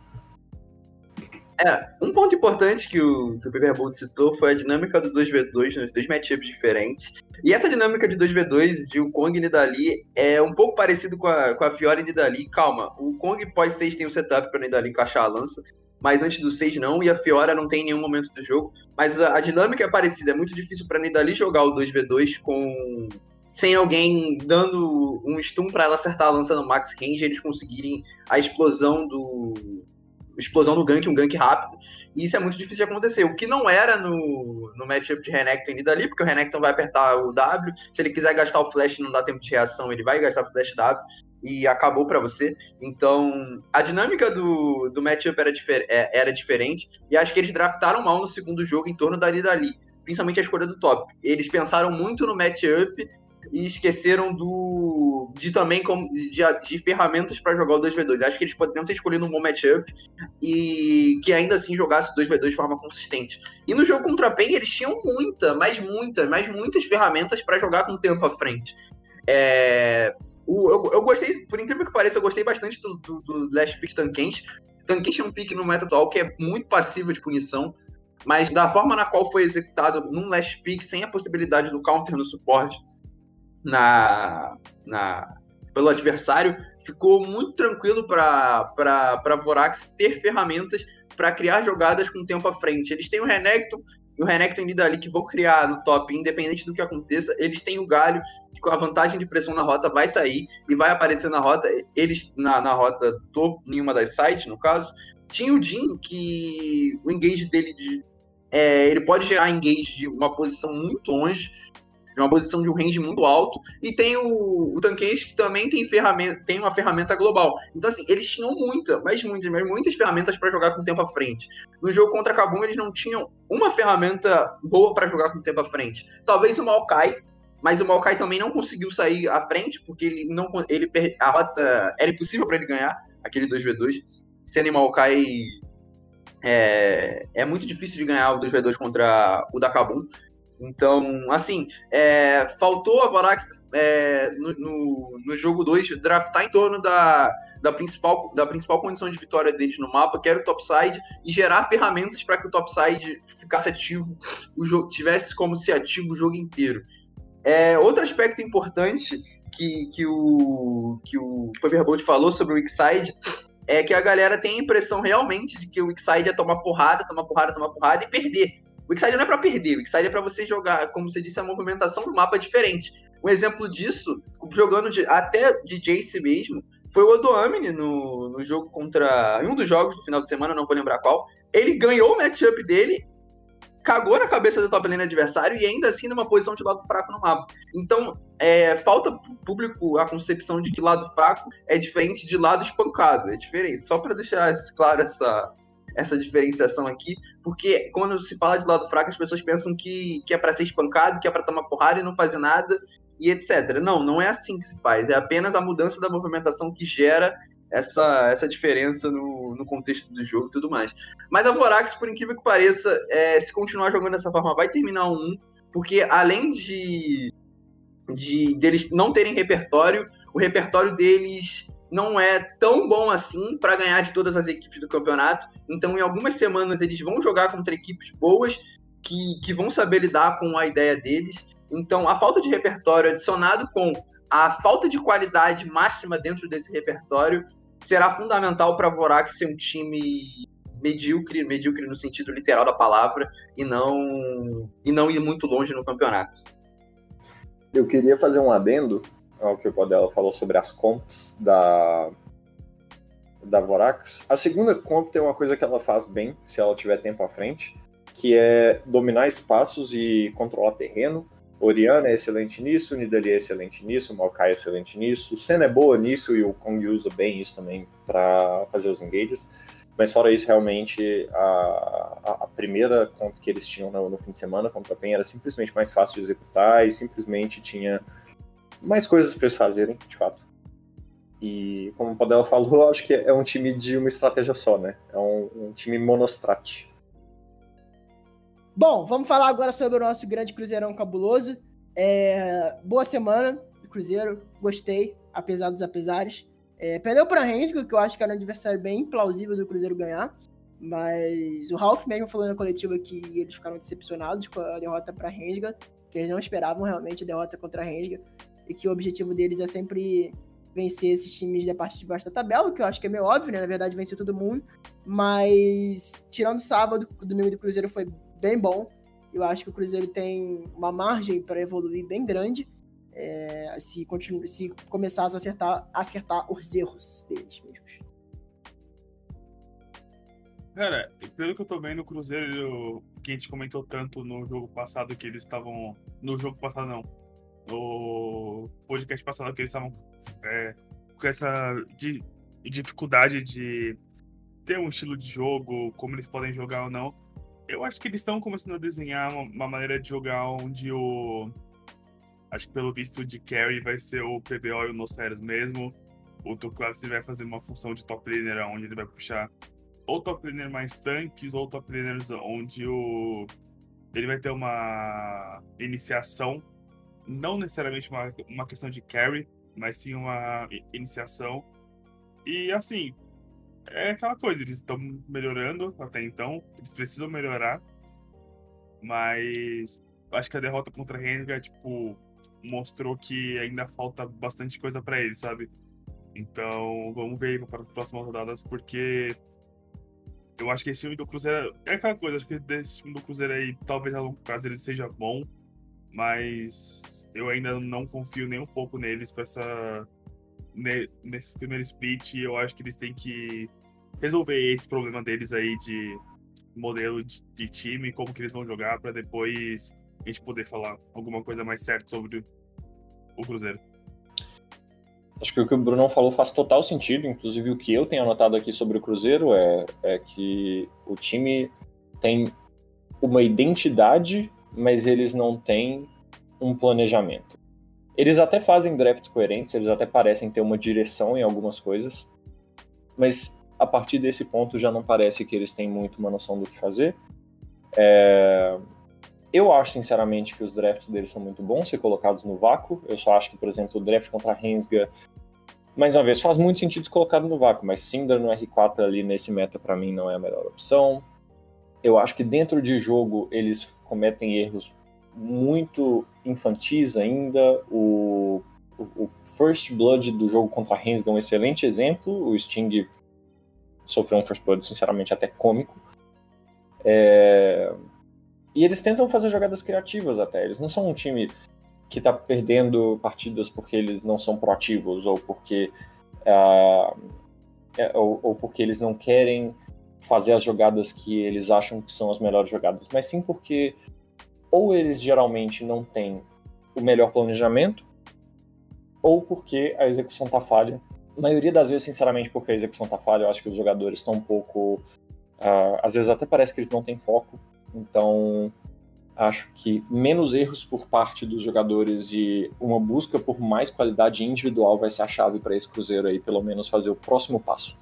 É, um ponto importante que o, que o Bolt citou foi a dinâmica do 2v2 nos dois matchups diferentes. E essa dinâmica de 2v2 de o Kong e Nidali é um pouco parecido com a, com a Fiora e Nidali. Calma, o Kong pós-6 tem um setup para Nidali encaixar a lança, mas antes do 6 não, e a Fiora não tem em nenhum momento do jogo. Mas a, a dinâmica é parecida, é muito difícil para Nidali jogar o 2v2 com sem alguém dando um stun para ela acertar a lança no max range, eles conseguirem a explosão do explosão do gank, um gank rápido. E isso é muito difícil de acontecer. O que não era no, no matchup de Renekton e Nidali, porque o Renekton vai apertar o W, se ele quiser gastar o flash não dá tempo de reação, ele vai gastar o flash W e acabou para você. Então, a dinâmica do, do matchup era, difer é, era diferente, e acho que eles draftaram mal no segundo jogo em torno da Lidali, principalmente a escolha do top. Eles pensaram muito no matchup e esqueceram do de também como, de, de ferramentas para jogar o 2v2. Acho que eles poderiam ter escolhido um bom matchup e que ainda assim jogasse o 2v2 de forma consistente. E no jogo contra a PEN eles tinham muita, mas muita, mas muitas ferramentas para jogar com o tempo à frente. É, o, eu, eu, gostei, por incrível que pareça, eu gostei bastante do, do, do Last Pick Tankench. Tankench é um pick no meta atual que é muito passivo de punição, mas da forma na qual foi executado num Last Pick, sem a possibilidade do counter no suporte na, na, pelo adversário, ficou muito tranquilo para Vorax ter ferramentas para criar jogadas com tempo à frente. Eles têm o Renekton, e o Renekton o Nidali que vão criar no top, independente do que aconteça, eles têm o galho que com a vantagem de pressão na rota vai sair e vai aparecer na rota, eles na, na rota top, nenhuma das sites, no caso. Tinha o Jin, que o engage dele de, é, ele pode gerar engage de uma posição muito longe, de uma posição de um range muito alto, e tem o, o que também tem, ferramenta, tem uma ferramenta global. Então, assim, eles tinham muita, mas muitas, mas muitas ferramentas para jogar com o tempo à frente. No jogo contra Kabum, eles não tinham uma ferramenta boa para jogar com o tempo à frente. Talvez o Maokai, mas o Maokai também não conseguiu sair à frente, porque ele não ele a rota era impossível para ele ganhar aquele 2v2. Sendo Maokai é, é muito difícil de ganhar o 2v2 contra o da Kabum. Então, assim, é, faltou a Vorax é, no, no, no, jogo 2 draftar em torno da, da, principal, da principal condição de vitória deles no mapa, que era o topside, e gerar ferramentas para que o topside ficasse ativo, o jogo tivesse como ser ativo o jogo inteiro. É, outro aspecto importante que, que o, que o Faberbolt falou sobre o Wixside é que a galera tem a impressão realmente de que o Wixside é tomar porrada, tomar porrada, tomar porrada e perder. O Wixside não é para perder, o Wixside é para você jogar, como você disse, a movimentação do mapa é diferente. Um exemplo disso, jogando de, até de Jace mesmo, foi o Odoamine no, no jogo contra. Em um dos jogos do final de semana, não vou lembrar qual. Ele ganhou o matchup dele, cagou na cabeça do top lane adversário e ainda assim numa posição de lado fraco no mapa. Então, é, falta público a concepção de que lado fraco é diferente de lado espancado. É diferente. Só para deixar claro essa, essa diferenciação aqui, porque quando se fala de lado fraco, as pessoas pensam que, que é para ser espancado, que é para tomar porrada e não fazer nada, e etc. Não, não é assim que se faz. É apenas a mudança da movimentação que gera essa, essa diferença no, no contexto do jogo e tudo mais. Mas a Vorax, por incrível que pareça, é, se continuar jogando dessa forma, vai terminar um 1, porque além de, de deles não terem repertório, o repertório deles não é tão bom assim para ganhar de todas as equipes do campeonato. Então, em algumas semanas, eles vão jogar contra equipes boas que, que vão saber lidar com a ideia deles. Então, a falta de repertório adicionado com a falta de qualidade máxima dentro desse repertório será fundamental para a Vorak ser um time medíocre, medíocre no sentido literal da palavra, e não, e não ir muito longe no campeonato. Eu queria fazer um adendo ao que o Podela falou sobre as comps da, da Vorax. A segunda comp tem uma coisa que ela faz bem, se ela tiver tempo à frente, que é dominar espaços e controlar terreno. Oriana é excelente nisso, Nidalee é excelente nisso, Maokai é excelente nisso, Sen é boa nisso e o Kong usa bem isso também para fazer os engages. Mas fora isso, realmente, a, a primeira comp que eles tinham no, no, fim de semana contra a PEN era simplesmente mais fácil de executar e simplesmente tinha mais coisas para eles fazerem, de fato. E como o Padela [laughs] falou, acho que é um time de uma estratégia só, né? É um, um time monostrat. Bom, vamos falar agora sobre o nosso grande Cruzeirão cabuloso. É, boa semana do Cruzeiro, gostei, apesar dos apesares. É, perdeu para Rensga, que eu acho que era um adversário bem plausível do Cruzeiro ganhar. Mas o Hulk mesmo falou na coletiva que eles ficaram decepcionados com a derrota para Rensga, que eles não esperavam realmente a derrota contra a Rensga, e que o objetivo deles é sempre vencer esses times da parte de baixo da tabela, que eu acho que é meio óbvio, né? Na verdade, venceu todo mundo. Mas, tirando sábado, o domingo do Cruzeiro foi bem bom. Eu acho que o Cruzeiro tem uma margem para evoluir bem grande é, se, se começasse a acertar, acertar os erros deles mesmos. Cara, pelo que eu tô vendo, o Cruzeiro, que a gente comentou tanto no jogo passado, que eles estavam. No jogo passado, não. No podcast passado, que eles estavam é, com essa de, dificuldade de ter um estilo de jogo, como eles podem jogar ou não. Eu acho que eles estão começando a desenhar uma, uma maneira de jogar onde o Acho que pelo visto de carry vai ser o PBO e o Nosferos mesmo. O Tuclax vai fazer uma função de top laner, onde ele vai puxar ou top laner mais tanques, ou top laners onde o... ele vai ter uma iniciação, não necessariamente uma, uma questão de carry, mas sim uma iniciação. E assim, é aquela coisa, eles estão melhorando até então, eles precisam melhorar, mas acho que a derrota contra a Rengar, tipo, mostrou que ainda falta bastante coisa para ele, sabe? Então, vamos ver para as próximas rodadas, porque eu acho que esse time do Cruzeiro é aquela coisa, acho que desse time do Cruzeiro aí, talvez a longo prazo ele seja bom, mas eu ainda não confio nem um pouco neles para essa nesse primeiro split, eu acho que eles têm que resolver esse problema deles aí de modelo de, de time, como que eles vão jogar para depois a gente poder falar alguma coisa mais certa sobre o Cruzeiro. Acho que o que o Brunão falou faz total sentido. Inclusive, o que eu tenho anotado aqui sobre o Cruzeiro é, é que o time tem uma identidade, mas eles não têm um planejamento. Eles até fazem drafts coerentes, eles até parecem ter uma direção em algumas coisas, mas a partir desse ponto já não parece que eles têm muito uma noção do que fazer. É... Eu acho, sinceramente, que os drafts deles são muito bons ser colocados no vácuo. Eu só acho que, por exemplo, o draft contra a Rensga, mais uma vez, faz muito sentido colocado no vácuo, mas Cinder no R4 ali nesse meta, para mim, não é a melhor opção. Eu acho que dentro de jogo eles cometem erros muito infantis ainda. O, o, o First Blood do jogo contra a Rensga é um excelente exemplo. O Sting sofreu um First Blood, sinceramente, até cômico. É e eles tentam fazer jogadas criativas até. Eles não são um time que está perdendo partidas porque eles não são proativos ou porque uh, ou, ou, porque eles não querem fazer as jogadas que eles acham que são as melhores jogadas, mas sim porque ou eles geralmente não têm o melhor planejamento ou porque a execução está falha. A maioria das vezes, sinceramente, porque a execução está falha, eu acho que os jogadores estão um pouco. Uh, às vezes até parece que eles não têm foco então, acho que menos erros por parte dos jogadores e uma busca por mais qualidade individual vai ser a chave para esse Cruzeiro aí, pelo menos fazer o próximo passo.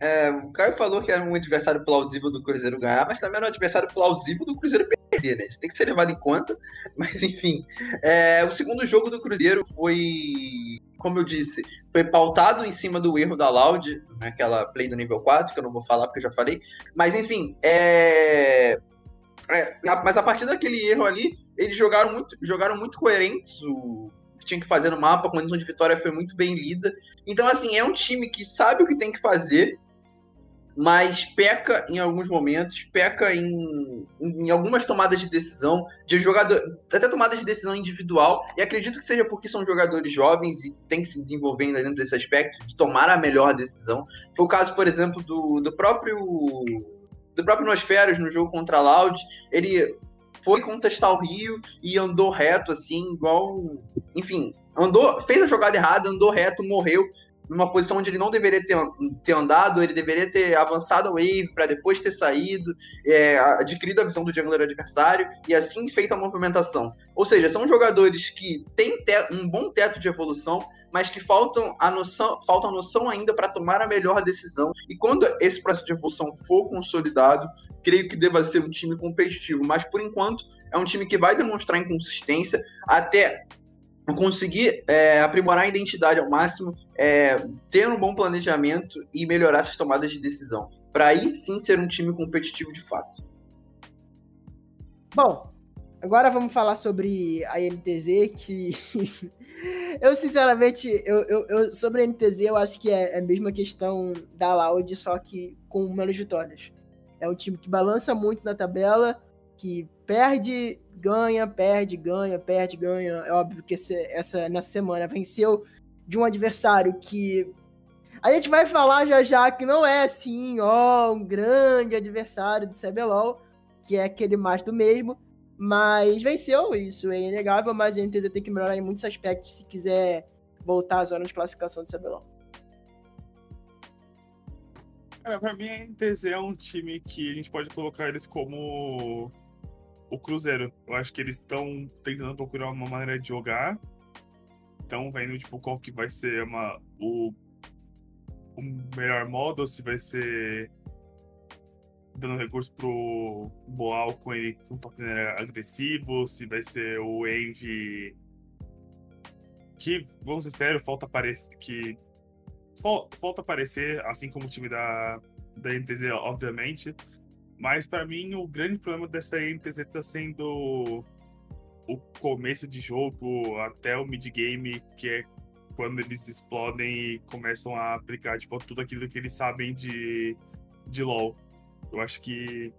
É, o Caio falou que era um adversário plausível do Cruzeiro ganhar, mas também era um adversário plausível do Cruzeiro perder, né? Isso tem que ser levado em conta. [laughs] Mas enfim, é, o segundo jogo do Cruzeiro foi, como eu disse, foi pautado em cima do erro da Loud, naquela play do nível 4, que eu não vou falar porque eu já falei. Mas enfim, é, é, mas a partir daquele erro ali, eles jogaram muito, jogaram muito coerentes o que tinha que fazer no mapa, a condição de vitória foi muito bem lida. Então, assim, é um time que sabe o que tem que fazer, mas peca em alguns momentos, peca em, em algumas tomadas de decisão, de jogador, até tomadas de decisão individual, e acredito que seja porque são jogadores jovens e tem que se desenvolver ainda dentro desse aspecto, de tomar a melhor decisão. Foi o caso, por exemplo, do, do próprio do próprio Nosferos no jogo contra a Loud, ele foi contestar o Rio e andou reto, assim, igual. Enfim, andou, fez a jogada errada, andou reto, morreu numa posição onde ele não deveria ter, ter andado, ele deveria ter avançado a wave para depois ter saído, é, adquirido a visão do jungler adversário e assim feito a movimentação. Ou seja, são jogadores que têm um bom teto de evolução, mas que faltam a noção, faltam a noção ainda para tomar a melhor decisão. E quando esse processo de evolução for consolidado, creio que deva ser um time competitivo. Mas por enquanto é um time que vai demonstrar inconsistência até conseguir é, aprimorar a identidade ao máximo, é, ter um bom planejamento e melhorar essas tomadas de decisão. Para aí sim ser um time competitivo de fato. Bom, agora vamos falar sobre a NTZ, que [laughs] eu sinceramente, eu, eu, eu, sobre a NTZ eu acho que é, é a mesma questão da Loud, só que com menos vitórias. É um time que balança muito na tabela, que perde ganha, perde, ganha, perde, ganha. É óbvio que esse, essa nessa semana venceu de um adversário que a gente vai falar já já que não é assim, ó, um grande adversário do CBLOL, que é aquele mais do mesmo, mas venceu isso, é inegável, mas a NTZ tem que melhorar em muitos aspectos se quiser voltar à zona de classificação do CBLOL. Cara, pra mim a NTZ é um time que a gente pode colocar eles como o Cruzeiro. Eu acho que eles estão tentando procurar uma maneira de jogar. Estão vendo, tipo, qual que vai ser uma, o, o melhor modo, se vai ser dando recurso pro Boal com ele com um top agressivo, se vai ser o Envy que, vamos ser sérios, falta aparecer que falta aparecer, assim como o time da, da NTZ, obviamente. Mas para mim o grande problema dessa NTZ tá sendo o começo de jogo até o mid game, que é quando eles explodem e começam a aplicar tipo, tudo aquilo que eles sabem de, de LoL. Eu acho que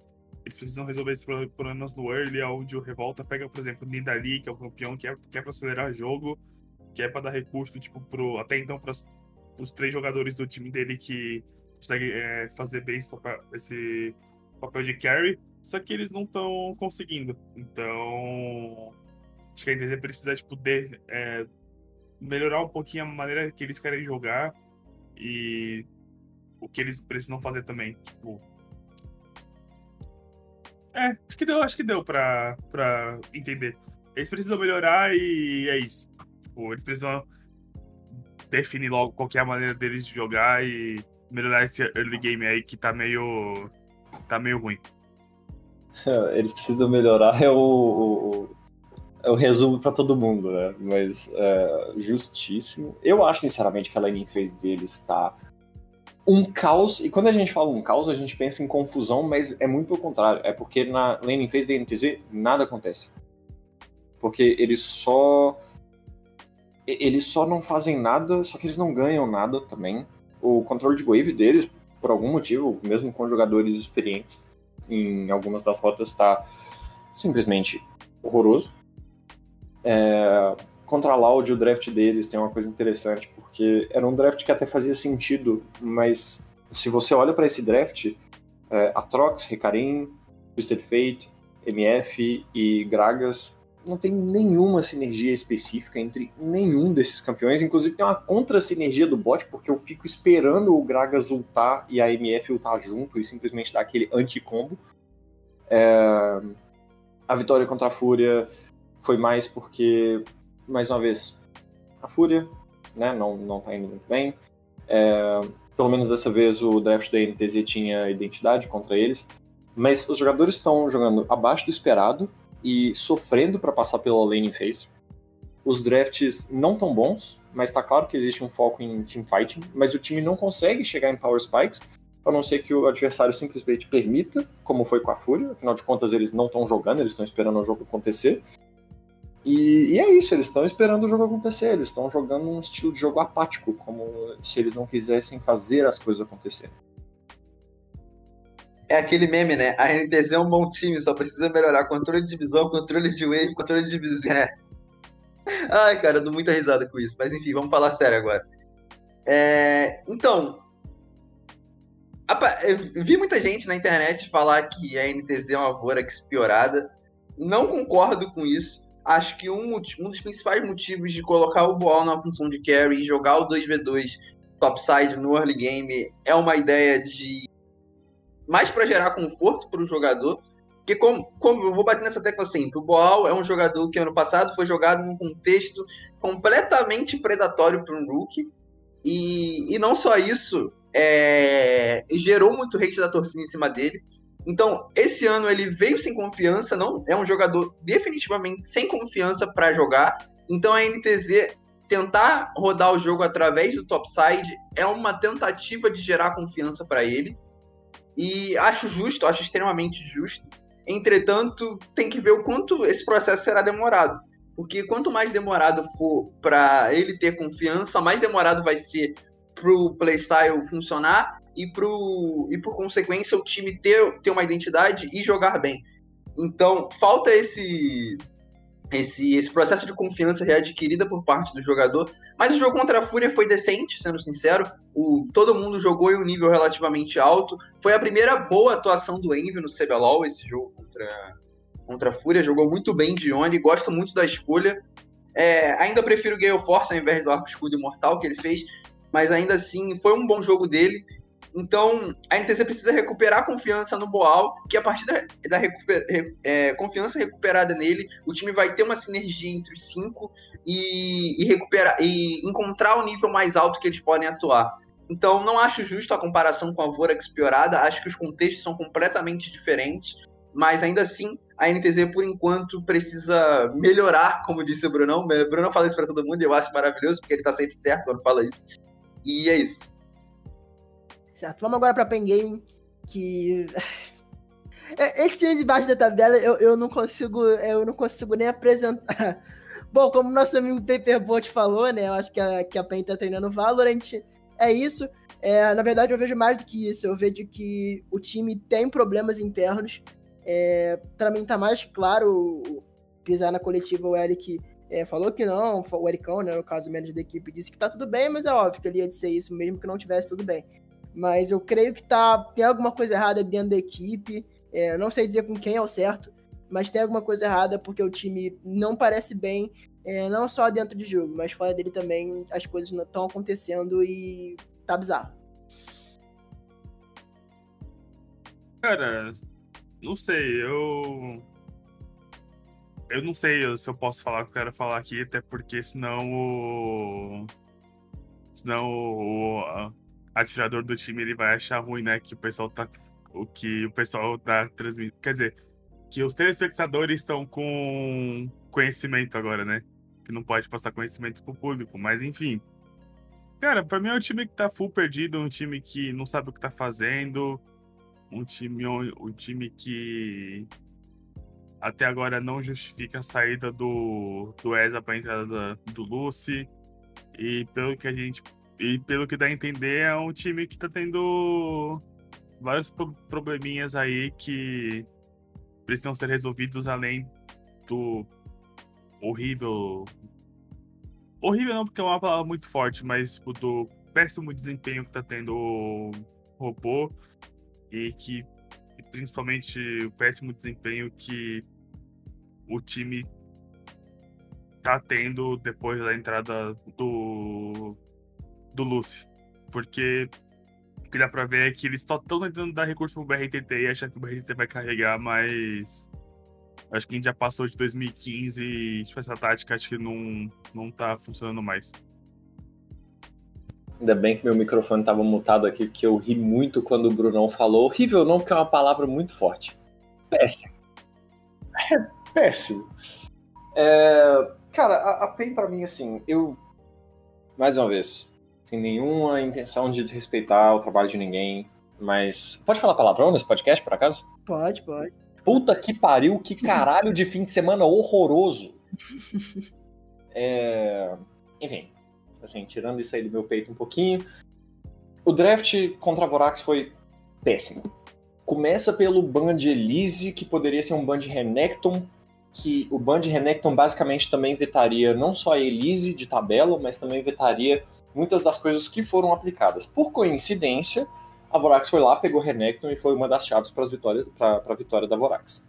eles precisam resolver esses problemas no early, onde o Revolta pega, por exemplo, Nidali, que é o campeão, que é, que é pra acelerar o jogo, que é pra dar recurso, tipo, pro, até então, para os três jogadores do time dele que conseguem é, fazer bem esse papel de carry, só que eles não estão conseguindo. Então, acho que a NTZ precisa tipo, de, é, melhorar um pouquinho a maneira que eles querem jogar e o que eles precisam fazer também. Tipo, é, acho que deu, acho que deu pra, pra entender. Eles precisam melhorar e é isso. Tipo, eles precisam definir logo qual é a maneira deles de jogar e melhorar esse early game aí que tá meio tá meio ruim. [laughs] Eles precisam melhorar, é o, o, é o resumo para todo mundo, né? Mas é, justíssimo. Eu acho, sinceramente, que a laning phase deles está um caos. E quando a gente fala um caos, a gente pensa em confusão, mas é muito pelo contrário. É porque na laning phase da NTZ nada acontece. Porque eles só. Eles só não fazem nada, só que eles não ganham nada também. O controle de wave deles, por algum motivo, mesmo com jogadores experientes em algumas das rotas, está simplesmente horroroso. É, contra a Loud, o draft deles tem uma coisa interessante, porque era um draft que até fazia sentido, mas se você olha para esse draft, é, Atrox, Recarim, Twisted Fate, MF e Gragas não tem nenhuma sinergia específica entre nenhum desses campeões. Inclusive tem uma contra-sinergia do bot, porque eu fico esperando o Gragas ultar e a MF ultar junto e simplesmente dar aquele anti-combo. É... A vitória contra a Fúria foi mais porque, mais uma vez, a Fúria né, não, não tá indo muito bem. É... Pelo menos dessa vez o draft da NTZ tinha identidade contra eles. Mas os jogadores estão jogando abaixo do esperado e sofrendo para passar pela lane phase. Os drafts não tão bons, mas tá claro que existe um foco em teamfighting, mas o time não consegue chegar em power spikes, a não ser que o adversário simplesmente permita, como foi com a Fúria, afinal de contas eles não estão jogando, eles estão esperando o jogo acontecer. E, e é isso, eles estão esperando o jogo acontecer, eles estão jogando um estilo de jogo apático, como se eles não quisessem fazer as coisas acontecerem. É aquele meme, né? A NTZ é um bom time, só precisa melhorar controle de divisão, controle de wave, controle de divisão. É. Ai, cara, eu dou muita risada com isso. Mas enfim, vamos falar sério agora. É... Então, eu vi muita gente na internet falar que a NTZ é uma Vorax piorada. Não concordo com isso. Acho que um, um dos principais motivos de colocar o Boal na função de carry e jogar o 2v2 topside no early game é uma ideia de mais para gerar conforto para o jogador. Porque, como, como eu vou bater nessa tecla sempre, o Boal é um jogador que ano passado foi jogado num contexto completamente predatório para um rookie. E, e não só isso, é, gerou muito hate da torcida em cima dele. Então, esse ano ele veio sem confiança, não é um jogador definitivamente sem confiança para jogar. Então, a NTZ tentar rodar o jogo através do topside é uma tentativa de gerar confiança para ele. E acho justo, acho extremamente justo. Entretanto, tem que ver o quanto esse processo será demorado. Porque quanto mais demorado for para ele ter confiança, mais demorado vai ser para o playstyle funcionar e, pro, e por consequência o time ter, ter uma identidade e jogar bem. Então, falta esse esse, esse processo de confiança readquirida por parte do jogador. Mas o jogo contra a Fúria foi decente, sendo sincero. O, todo mundo jogou em um nível relativamente alto. Foi a primeira boa atuação do Envy no CBLOL, esse jogo contra, contra a Fúria. Jogou muito bem Dione, gosto muito da escolha. É, ainda prefiro Gale Force ao invés do Arco Escudo Imortal que ele fez, mas ainda assim foi um bom jogo dele. Então, a NTZ precisa recuperar a confiança no Boal, que a partir da, da recuper, é, confiança recuperada nele, o time vai ter uma sinergia entre os cinco e, e, recuperar, e encontrar o nível mais alto que eles podem atuar. Então, não acho justo a comparação com a Vorax piorada, acho que os contextos são completamente diferentes, mas ainda assim, a NTZ, por enquanto, precisa melhorar, como disse o Brunão. O Brunão fala isso para todo mundo e eu acho maravilhoso, porque ele tá sempre certo quando fala isso. E é isso. Certo, vamos agora pra Pen Game, que. [laughs] É, esse time de baixo da tabela eu, eu não consigo. Eu não consigo nem apresentar. [laughs] Bom, como nosso amigo Paperbot falou, né? Eu acho que a, que a PEN tá treinando Valorant. É isso. É, na verdade, eu vejo mais do que isso. Eu vejo que o time tem problemas internos. É, para mim tá mais claro pisar na coletiva o Eric é, falou que não, o Ericão, né, no caso, manager da equipe, disse que tá tudo bem, mas é óbvio que ele ia dizer isso mesmo que não tivesse tudo bem. Mas eu creio que tá, tem alguma coisa errada dentro da equipe. É, não sei dizer com quem é o certo, mas tem alguma coisa errada porque o time não parece bem, é, não só dentro de jogo, mas fora dele também as coisas estão acontecendo e tá bizarro. Cara, não sei, eu. Eu não sei se eu posso falar o que eu quero falar aqui, até porque senão o. Senão o, atirador do time ele vai achar ruim, né? Que o pessoal tá. O que o pessoal tá transmitindo. Quer dizer, que os telespectadores estão com conhecimento agora, né? Que não pode passar conhecimento pro público, mas enfim. Cara, pra mim é um time que tá full perdido, um time que não sabe o que tá fazendo, um time, um time que até agora não justifica a saída do, do ESA pra entrada do Lucy. E pelo que a gente e pelo que dá a entender, é um time que tá tendo vários probleminhas aí que precisam ser resolvidos além do horrível. Horrível não, porque é uma palavra muito forte, mas tipo, do péssimo desempenho que tá tendo o robô e que principalmente o péssimo desempenho que o time tá tendo depois da entrada do do Lucy. Porque o que dá pra ver é que eles estão tentando dar recurso pro BRTT e achar que o BRTT vai carregar, mas. Acho que a gente já passou de 2015 e tipo, essa tática acho que não, não tá funcionando mais. Ainda bem que meu microfone tava mutado aqui, que eu ri muito quando o Brunão falou. Horrível não, porque é uma palavra muito forte. Péssimo. É [laughs] péssimo. É, cara, a, a PEN pra mim, assim, eu. Mais uma vez, sem nenhuma intenção de respeitar o trabalho de ninguém. Mas. Pode falar palavrão nesse podcast, por acaso? Pode, pode. Puta que pariu, que [laughs] caralho de fim de semana horroroso. É... Enfim, assim, tirando isso aí do meu peito um pouquinho, o draft contra a Vorax foi péssimo. Começa pelo Band Elise, que poderia ser um Band Renekton, que o Band Renekton basicamente também vetaria não só a Elise de tabela, mas também vetaria muitas das coisas que foram aplicadas. Por coincidência, a Vorax foi lá, pegou Renekton e foi uma das chaves para a vitória da Vorax.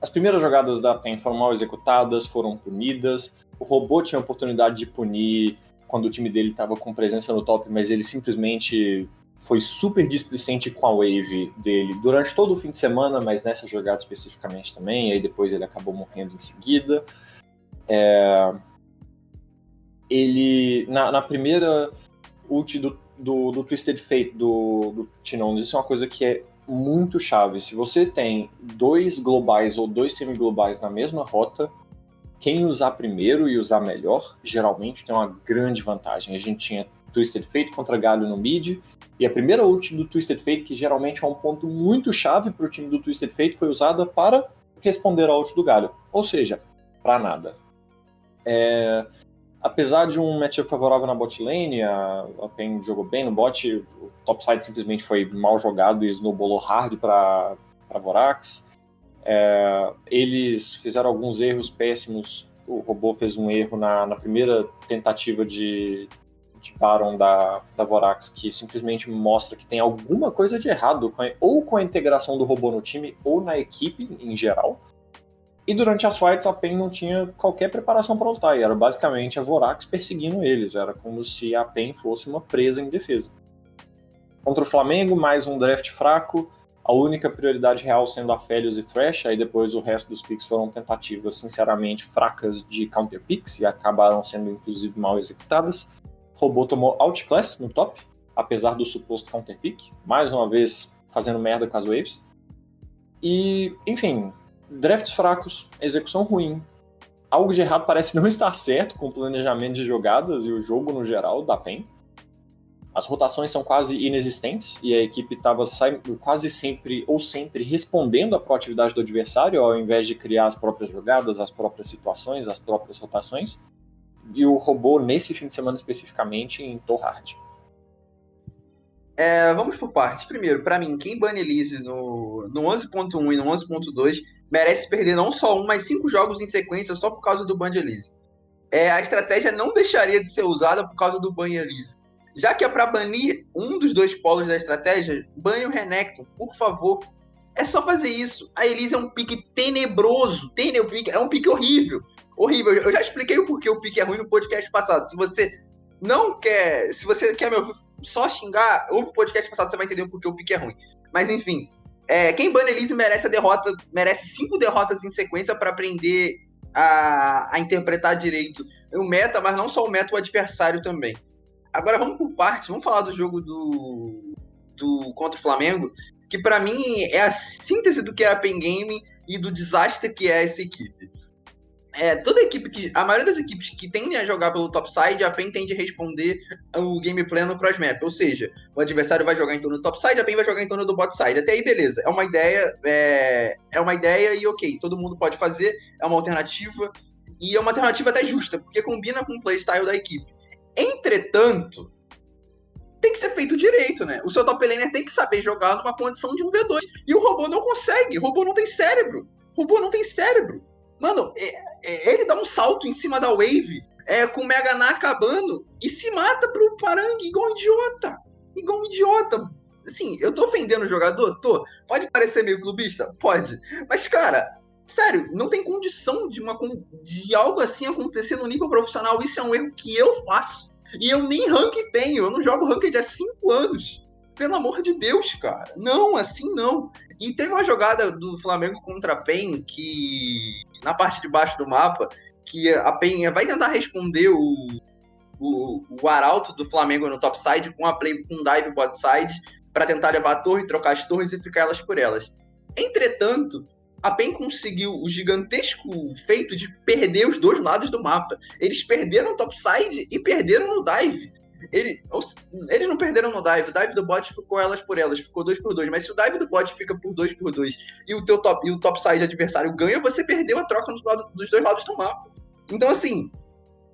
As primeiras jogadas da PEN foram mal executadas, foram punidas. O robô tinha a oportunidade de punir quando o time dele estava com presença no top, mas ele simplesmente foi super displicente com a wave dele durante todo o fim de semana, mas nessa jogada especificamente também. Aí depois ele acabou morrendo em seguida. É... Ele, na, na, primeira ult do, do, do Twisted Fate do, do isso é uma coisa que é muito chave. Se você tem dois globais ou dois semi-globais na mesma rota, quem usar primeiro e usar melhor, geralmente tem uma grande vantagem. A gente tinha Twisted Fate contra Galho no mid, e a primeira ult do Twisted Fate, que geralmente é um ponto muito chave para o time do Twisted Fate, foi usada para responder a ult do Galho. Ou seja, para nada. É... Apesar de um matchup favorável na bot lane, a, a PEN jogou bem no bot, o topside simplesmente foi mal jogado e snowballou hard para Vorax. É, eles fizeram alguns erros péssimos. O robô fez um erro na, na primeira tentativa de, de Baron da, da Vorax, que simplesmente mostra que tem alguma coisa de errado com a, ou com a integração do robô no time ou na equipe em geral. E durante as fights a PEN não tinha qualquer preparação para lutar, e era basicamente a Vorax perseguindo eles, era como se a PEN fosse uma presa em defesa. Contra o Flamengo, mais um draft fraco, a única prioridade real sendo a Felios e Thresh, aí depois o resto dos picks foram tentativas sinceramente fracas de counter picks e acabaram sendo inclusive mal executadas. Robô tomou outclass no top, apesar do suposto counter pick, mais uma vez fazendo merda com as waves. E, enfim, drafts fracos, execução ruim. Algo de errado parece não estar certo com o planejamento de jogadas e o jogo no geral da PEN. As rotações são quase inexistentes e a equipe estava quase sempre ou sempre respondendo à proatividade do adversário ao invés de criar as próprias jogadas, as próprias situações, as próprias rotações. E o robô, nesse fim de semana especificamente, em Torhard. É, vamos por partes. Primeiro, para mim, quem bane Elise no, no 11.1 e no 11.2 merece perder não só um, mas cinco jogos em sequência só por causa do ban Elise. É, a estratégia não deixaria de ser usada por causa do ban Elise. Já que é para banir um dos dois polos da estratégia, banhe o Renekton, por favor. É só fazer isso. A Elise é um pique tenebroso. Tenebroso. É um pique horrível. Horrível. Eu já expliquei o porquê o pique é ruim no podcast passado. Se você não quer. Se você quer me ouvir só xingar, ouve o podcast passado, você vai entender o porquê o pique é ruim. Mas enfim. É, quem bana Elise merece a derrota, merece cinco derrotas em sequência para aprender a, a interpretar direito o meta, mas não só o meta, o adversário também. Agora vamos por partes, vamos falar do jogo do, do contra o Flamengo, que para mim é a síntese do que é a Pen Game e do desastre que é essa equipe. É, toda equipe que. A maioria das equipes que tendem a jogar pelo topside, a PEN tende a responder o gameplay no crossmap. Ou seja, o adversário vai jogar em torno do topside, a PEN vai jogar em torno do botside. Até aí, beleza. É uma ideia. É, é uma ideia e ok, todo mundo pode fazer, é uma alternativa. E é uma alternativa até justa, porque combina com o playstyle da equipe. Entretanto, tem que ser feito direito, né? O seu top laner tem que saber jogar numa condição de um V2. E o robô não consegue. O robô não tem cérebro. O robô não tem cérebro. Mano, é, é, ele dá um salto em cima da wave é, com o Mega Na acabando e se mata pro Parang igual um idiota. Igual um idiota. Assim, eu tô ofendendo o jogador? Tô. Pode parecer meio clubista? Pode. Mas, cara, sério, não tem condição de, uma, de algo assim acontecer no nível profissional. Isso é um erro que eu faço. E eu nem rank tenho. Eu não jogo ranked há 5 anos. Pelo amor de Deus, cara. Não, assim não. E teve uma jogada do Flamengo contra a PEN que, na parte de baixo do mapa, que a PEN vai tentar responder o, o, o arauto do Flamengo no topside com a play com dive botside para tentar levar a torre, trocar as torres e ficar elas por elas. Entretanto, a PEN conseguiu o gigantesco feito de perder os dois lados do mapa. Eles perderam o topside e perderam no dive. Ele, eles não perderam no dive. O dive do bot ficou elas por elas, ficou 2 por 2 Mas se o dive do bot fica por 2 por 2 e o teu top, e o top side adversário ganha, você perdeu a troca do lado, dos dois lados do mapa. Então, assim,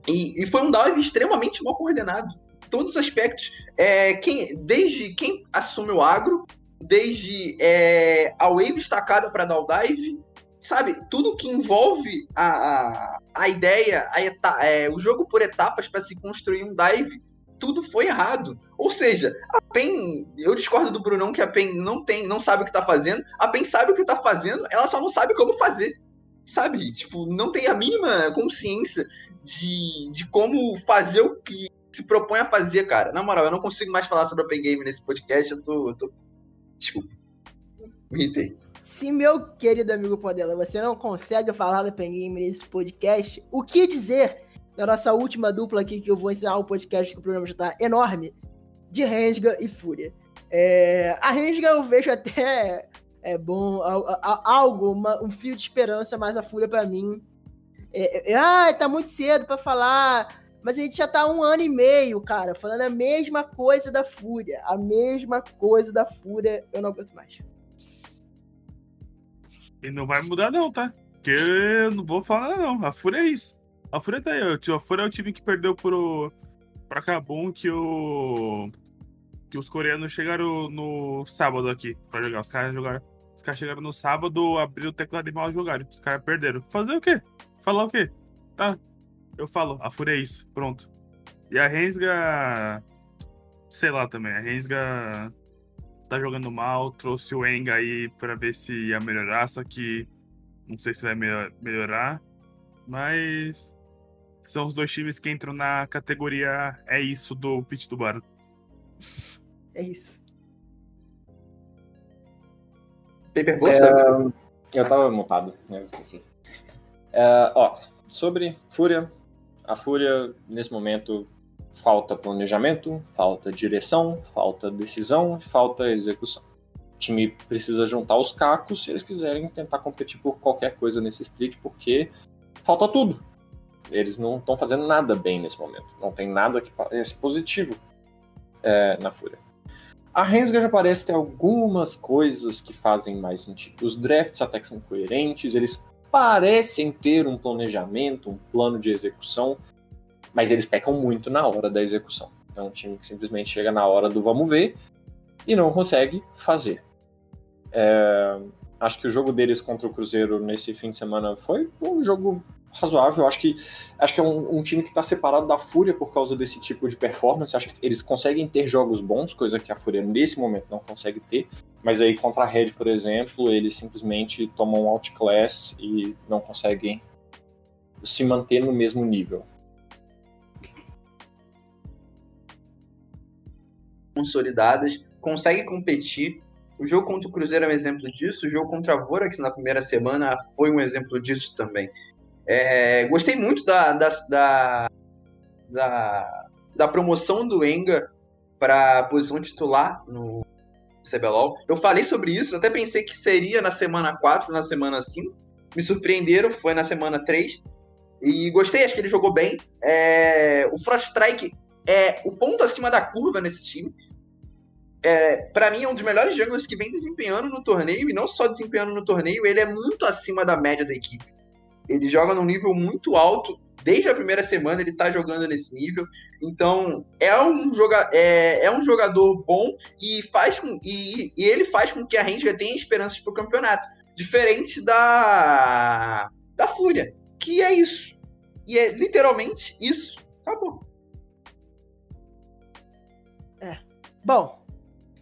e, e foi um dive extremamente mal coordenado. Todos os aspectos. É, quem, desde quem assume o agro, desde é, a wave estacada para dar o dive, sabe? Tudo que envolve a, a, a ideia, a eta, é, o jogo por etapas para se construir um dive, tudo foi errado. Ou seja, a PEN, eu discordo do Brunão que a PEN não tem, não sabe o que tá fazendo. A PEN sabe o que tá fazendo, ela só não sabe como fazer. Sabe? Tipo, não tem a mínima consciência de, de como fazer o que se propõe a fazer, cara. Na moral, eu não consigo mais falar sobre a PEN Game nesse podcast, eu tô, tô Desculpa. Irritei. Se, meu querido amigo Podela, você não consegue falar Pen Game nesse podcast, o que dizer da nossa última dupla aqui, que eu vou encerrar o podcast, que o programa já tá enorme, de Rensga e Fúria. É, a Rensga eu vejo até é bom, algo, uma, um fio de esperança, mas a Fúria para mim. É, é, ah, tá muito cedo para falar mas a gente já tá um ano e meio, cara, falando a mesma coisa da Fúria. A mesma coisa da Fúria. Eu não aguento mais. E não vai mudar, não, tá? Porque eu não vou falar, não. A Fúria é isso. A Fúria tá aí. A Fúria é o time que perdeu pro, pra Cabum que o. Que os coreanos chegaram no sábado aqui pra jogar. Os caras jogaram. Os caras chegaram no sábado, abriram o teclado e mal jogaram. Os caras perderam. Fazer o quê? Falar o quê? Tá, eu falo, a Fúria é isso, pronto. E a Rensga. Sei lá também, a Rensga tá jogando mal, trouxe o Enga aí pra ver se ia melhorar, só que não sei se vai melhorar. Mas são os dois times que entram na categoria é isso do Pit do Bar. É isso. Paperbox, é, eu tava montado, né? Eu esqueci. É, ó, sobre Fúria, a Fúria, nesse momento, falta planejamento, falta direção, falta decisão, falta execução. O time precisa juntar os cacos se eles quiserem tentar competir por qualquer coisa nesse split, porque falta tudo. Eles não estão fazendo nada bem nesse momento. Não tem nada que pareça positivo é, na Fúria. A Rensga já parece ter algumas coisas que fazem mais sentido. Os drafts até que são coerentes, eles parecem ter um planejamento, um plano de execução, mas eles pecam muito na hora da execução. É um time que simplesmente chega na hora do vamos ver e não consegue fazer. É, acho que o jogo deles contra o Cruzeiro nesse fim de semana foi um jogo razoável. Acho que, acho que é um, um time que está separado da Fúria por causa desse tipo de performance. Acho que eles conseguem ter jogos bons, coisa que a Fúria nesse momento não consegue ter. Mas aí contra a Red, por exemplo, eles simplesmente tomam outclass e não conseguem se manter no mesmo nível. Consolidadas, consegue competir. O jogo contra o Cruzeiro é um exemplo disso. O jogo contra a Vorax na primeira semana foi um exemplo disso também. É, gostei muito da, da, da, da, da promoção do Enga para a posição titular no CBLOL. Eu falei sobre isso, até pensei que seria na semana 4, na semana 5. Me surpreenderam, foi na semana 3. E gostei, acho que ele jogou bem. É, o Frost Strike é o ponto acima da curva nesse time. É, para mim é um dos melhores junglers que vem desempenhando no torneio, e não só desempenhando no torneio, ele é muito acima da média da equipe. Ele joga num nível muito alto. Desde a primeira semana ele tá jogando nesse nível. Então, é um, joga é, é um jogador bom e faz com, e, e ele faz com que a Ranger tenha esperanças pro campeonato. Diferente da, da Fúria, que é isso. E é literalmente isso. Acabou. É. Bom,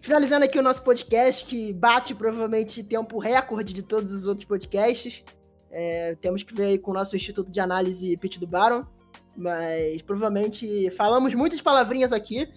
finalizando aqui o nosso podcast, que bate provavelmente tempo recorde de todos os outros podcasts. É, temos que ver aí com o nosso Instituto de Análise Pitch do Baron. Mas provavelmente falamos muitas palavrinhas aqui.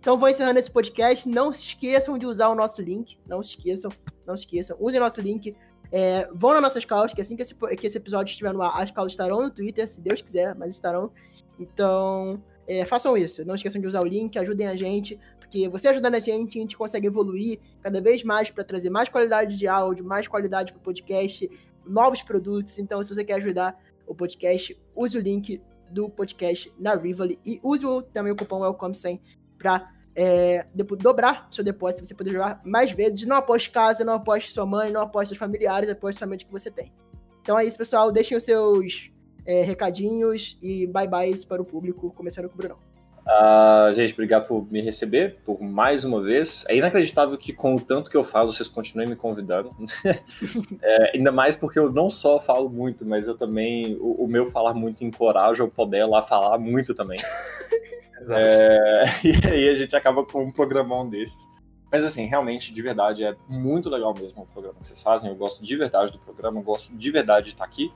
Então vou encerrando esse podcast. Não se esqueçam de usar o nosso link. Não se esqueçam, não se esqueçam. Usem o nosso link. É, vão nas nossas calls, que assim que esse, que esse episódio estiver no ar, as calls estarão no Twitter, se Deus quiser, mas estarão. Então, é, façam isso. Não esqueçam de usar o link, ajudem a gente, porque você ajudando a gente, a gente consegue evoluir cada vez mais para trazer mais qualidade de áudio, mais qualidade para o podcast, novos produtos. Então, se você quer ajudar o podcast, use o link do podcast na Rivoli. E use o, também o cupom WELCOME100 para é, dobrar seu depósito, você poder jogar mais vezes. Não aposte casa, não aposte sua mãe, não aposte seus familiares, aposte somente o que você tem. Então é isso, pessoal. Deixem os seus é, recadinhos e bye-bye para o público, começando com o Brunão. Uh, gente, obrigado por me receber por mais uma vez. É inacreditável que, com o tanto que eu falo, vocês continuem me convidando. [laughs] é, ainda mais porque eu não só falo muito, mas eu também. O, o meu falar muito encoraja o poder lá falar muito também. [laughs] é, [laughs] e aí a gente acaba com um programão desses. Mas assim, realmente, de verdade, é muito legal mesmo o programa que vocês fazem. Eu gosto de verdade do programa, eu gosto de verdade de estar aqui.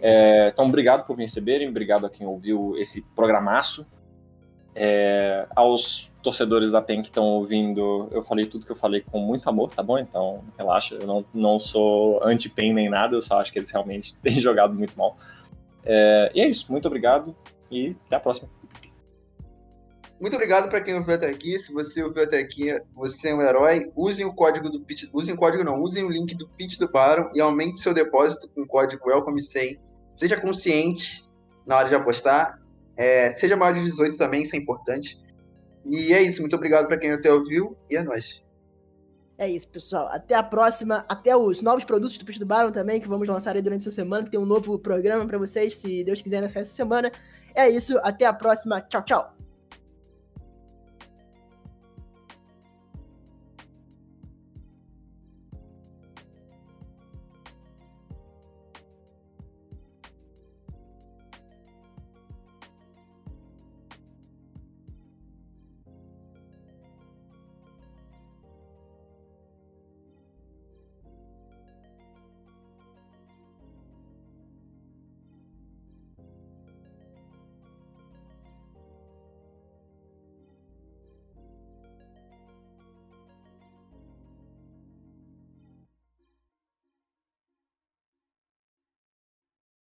É, então, obrigado por me receberem, obrigado a quem ouviu esse programaço. É, aos torcedores da PEN que estão ouvindo, eu falei tudo que eu falei com muito amor, tá bom? Então, relaxa, eu não, não sou anti-PEN nem nada, eu só acho que eles realmente [laughs] têm jogado muito mal. É, e é isso, muito obrigado e até a próxima. Muito obrigado para quem ouviu até aqui. Se você ouviu até aqui, você é um herói. Usem o código do Pitch, usem o código não, usem o link do Pitch do Baron e aumente seu depósito com o código WELCOME100. Seja consciente na hora de apostar é, seja maior de 18 também, isso é importante. E é isso, muito obrigado para quem até ouviu e é nóis. É isso, pessoal. Até a próxima. Até os novos produtos do Pitch do Baron também, que vamos lançar aí durante essa semana, que tem um novo programa para vocês, se Deus quiser, nessa semana. É isso, até a próxima. Tchau, tchau.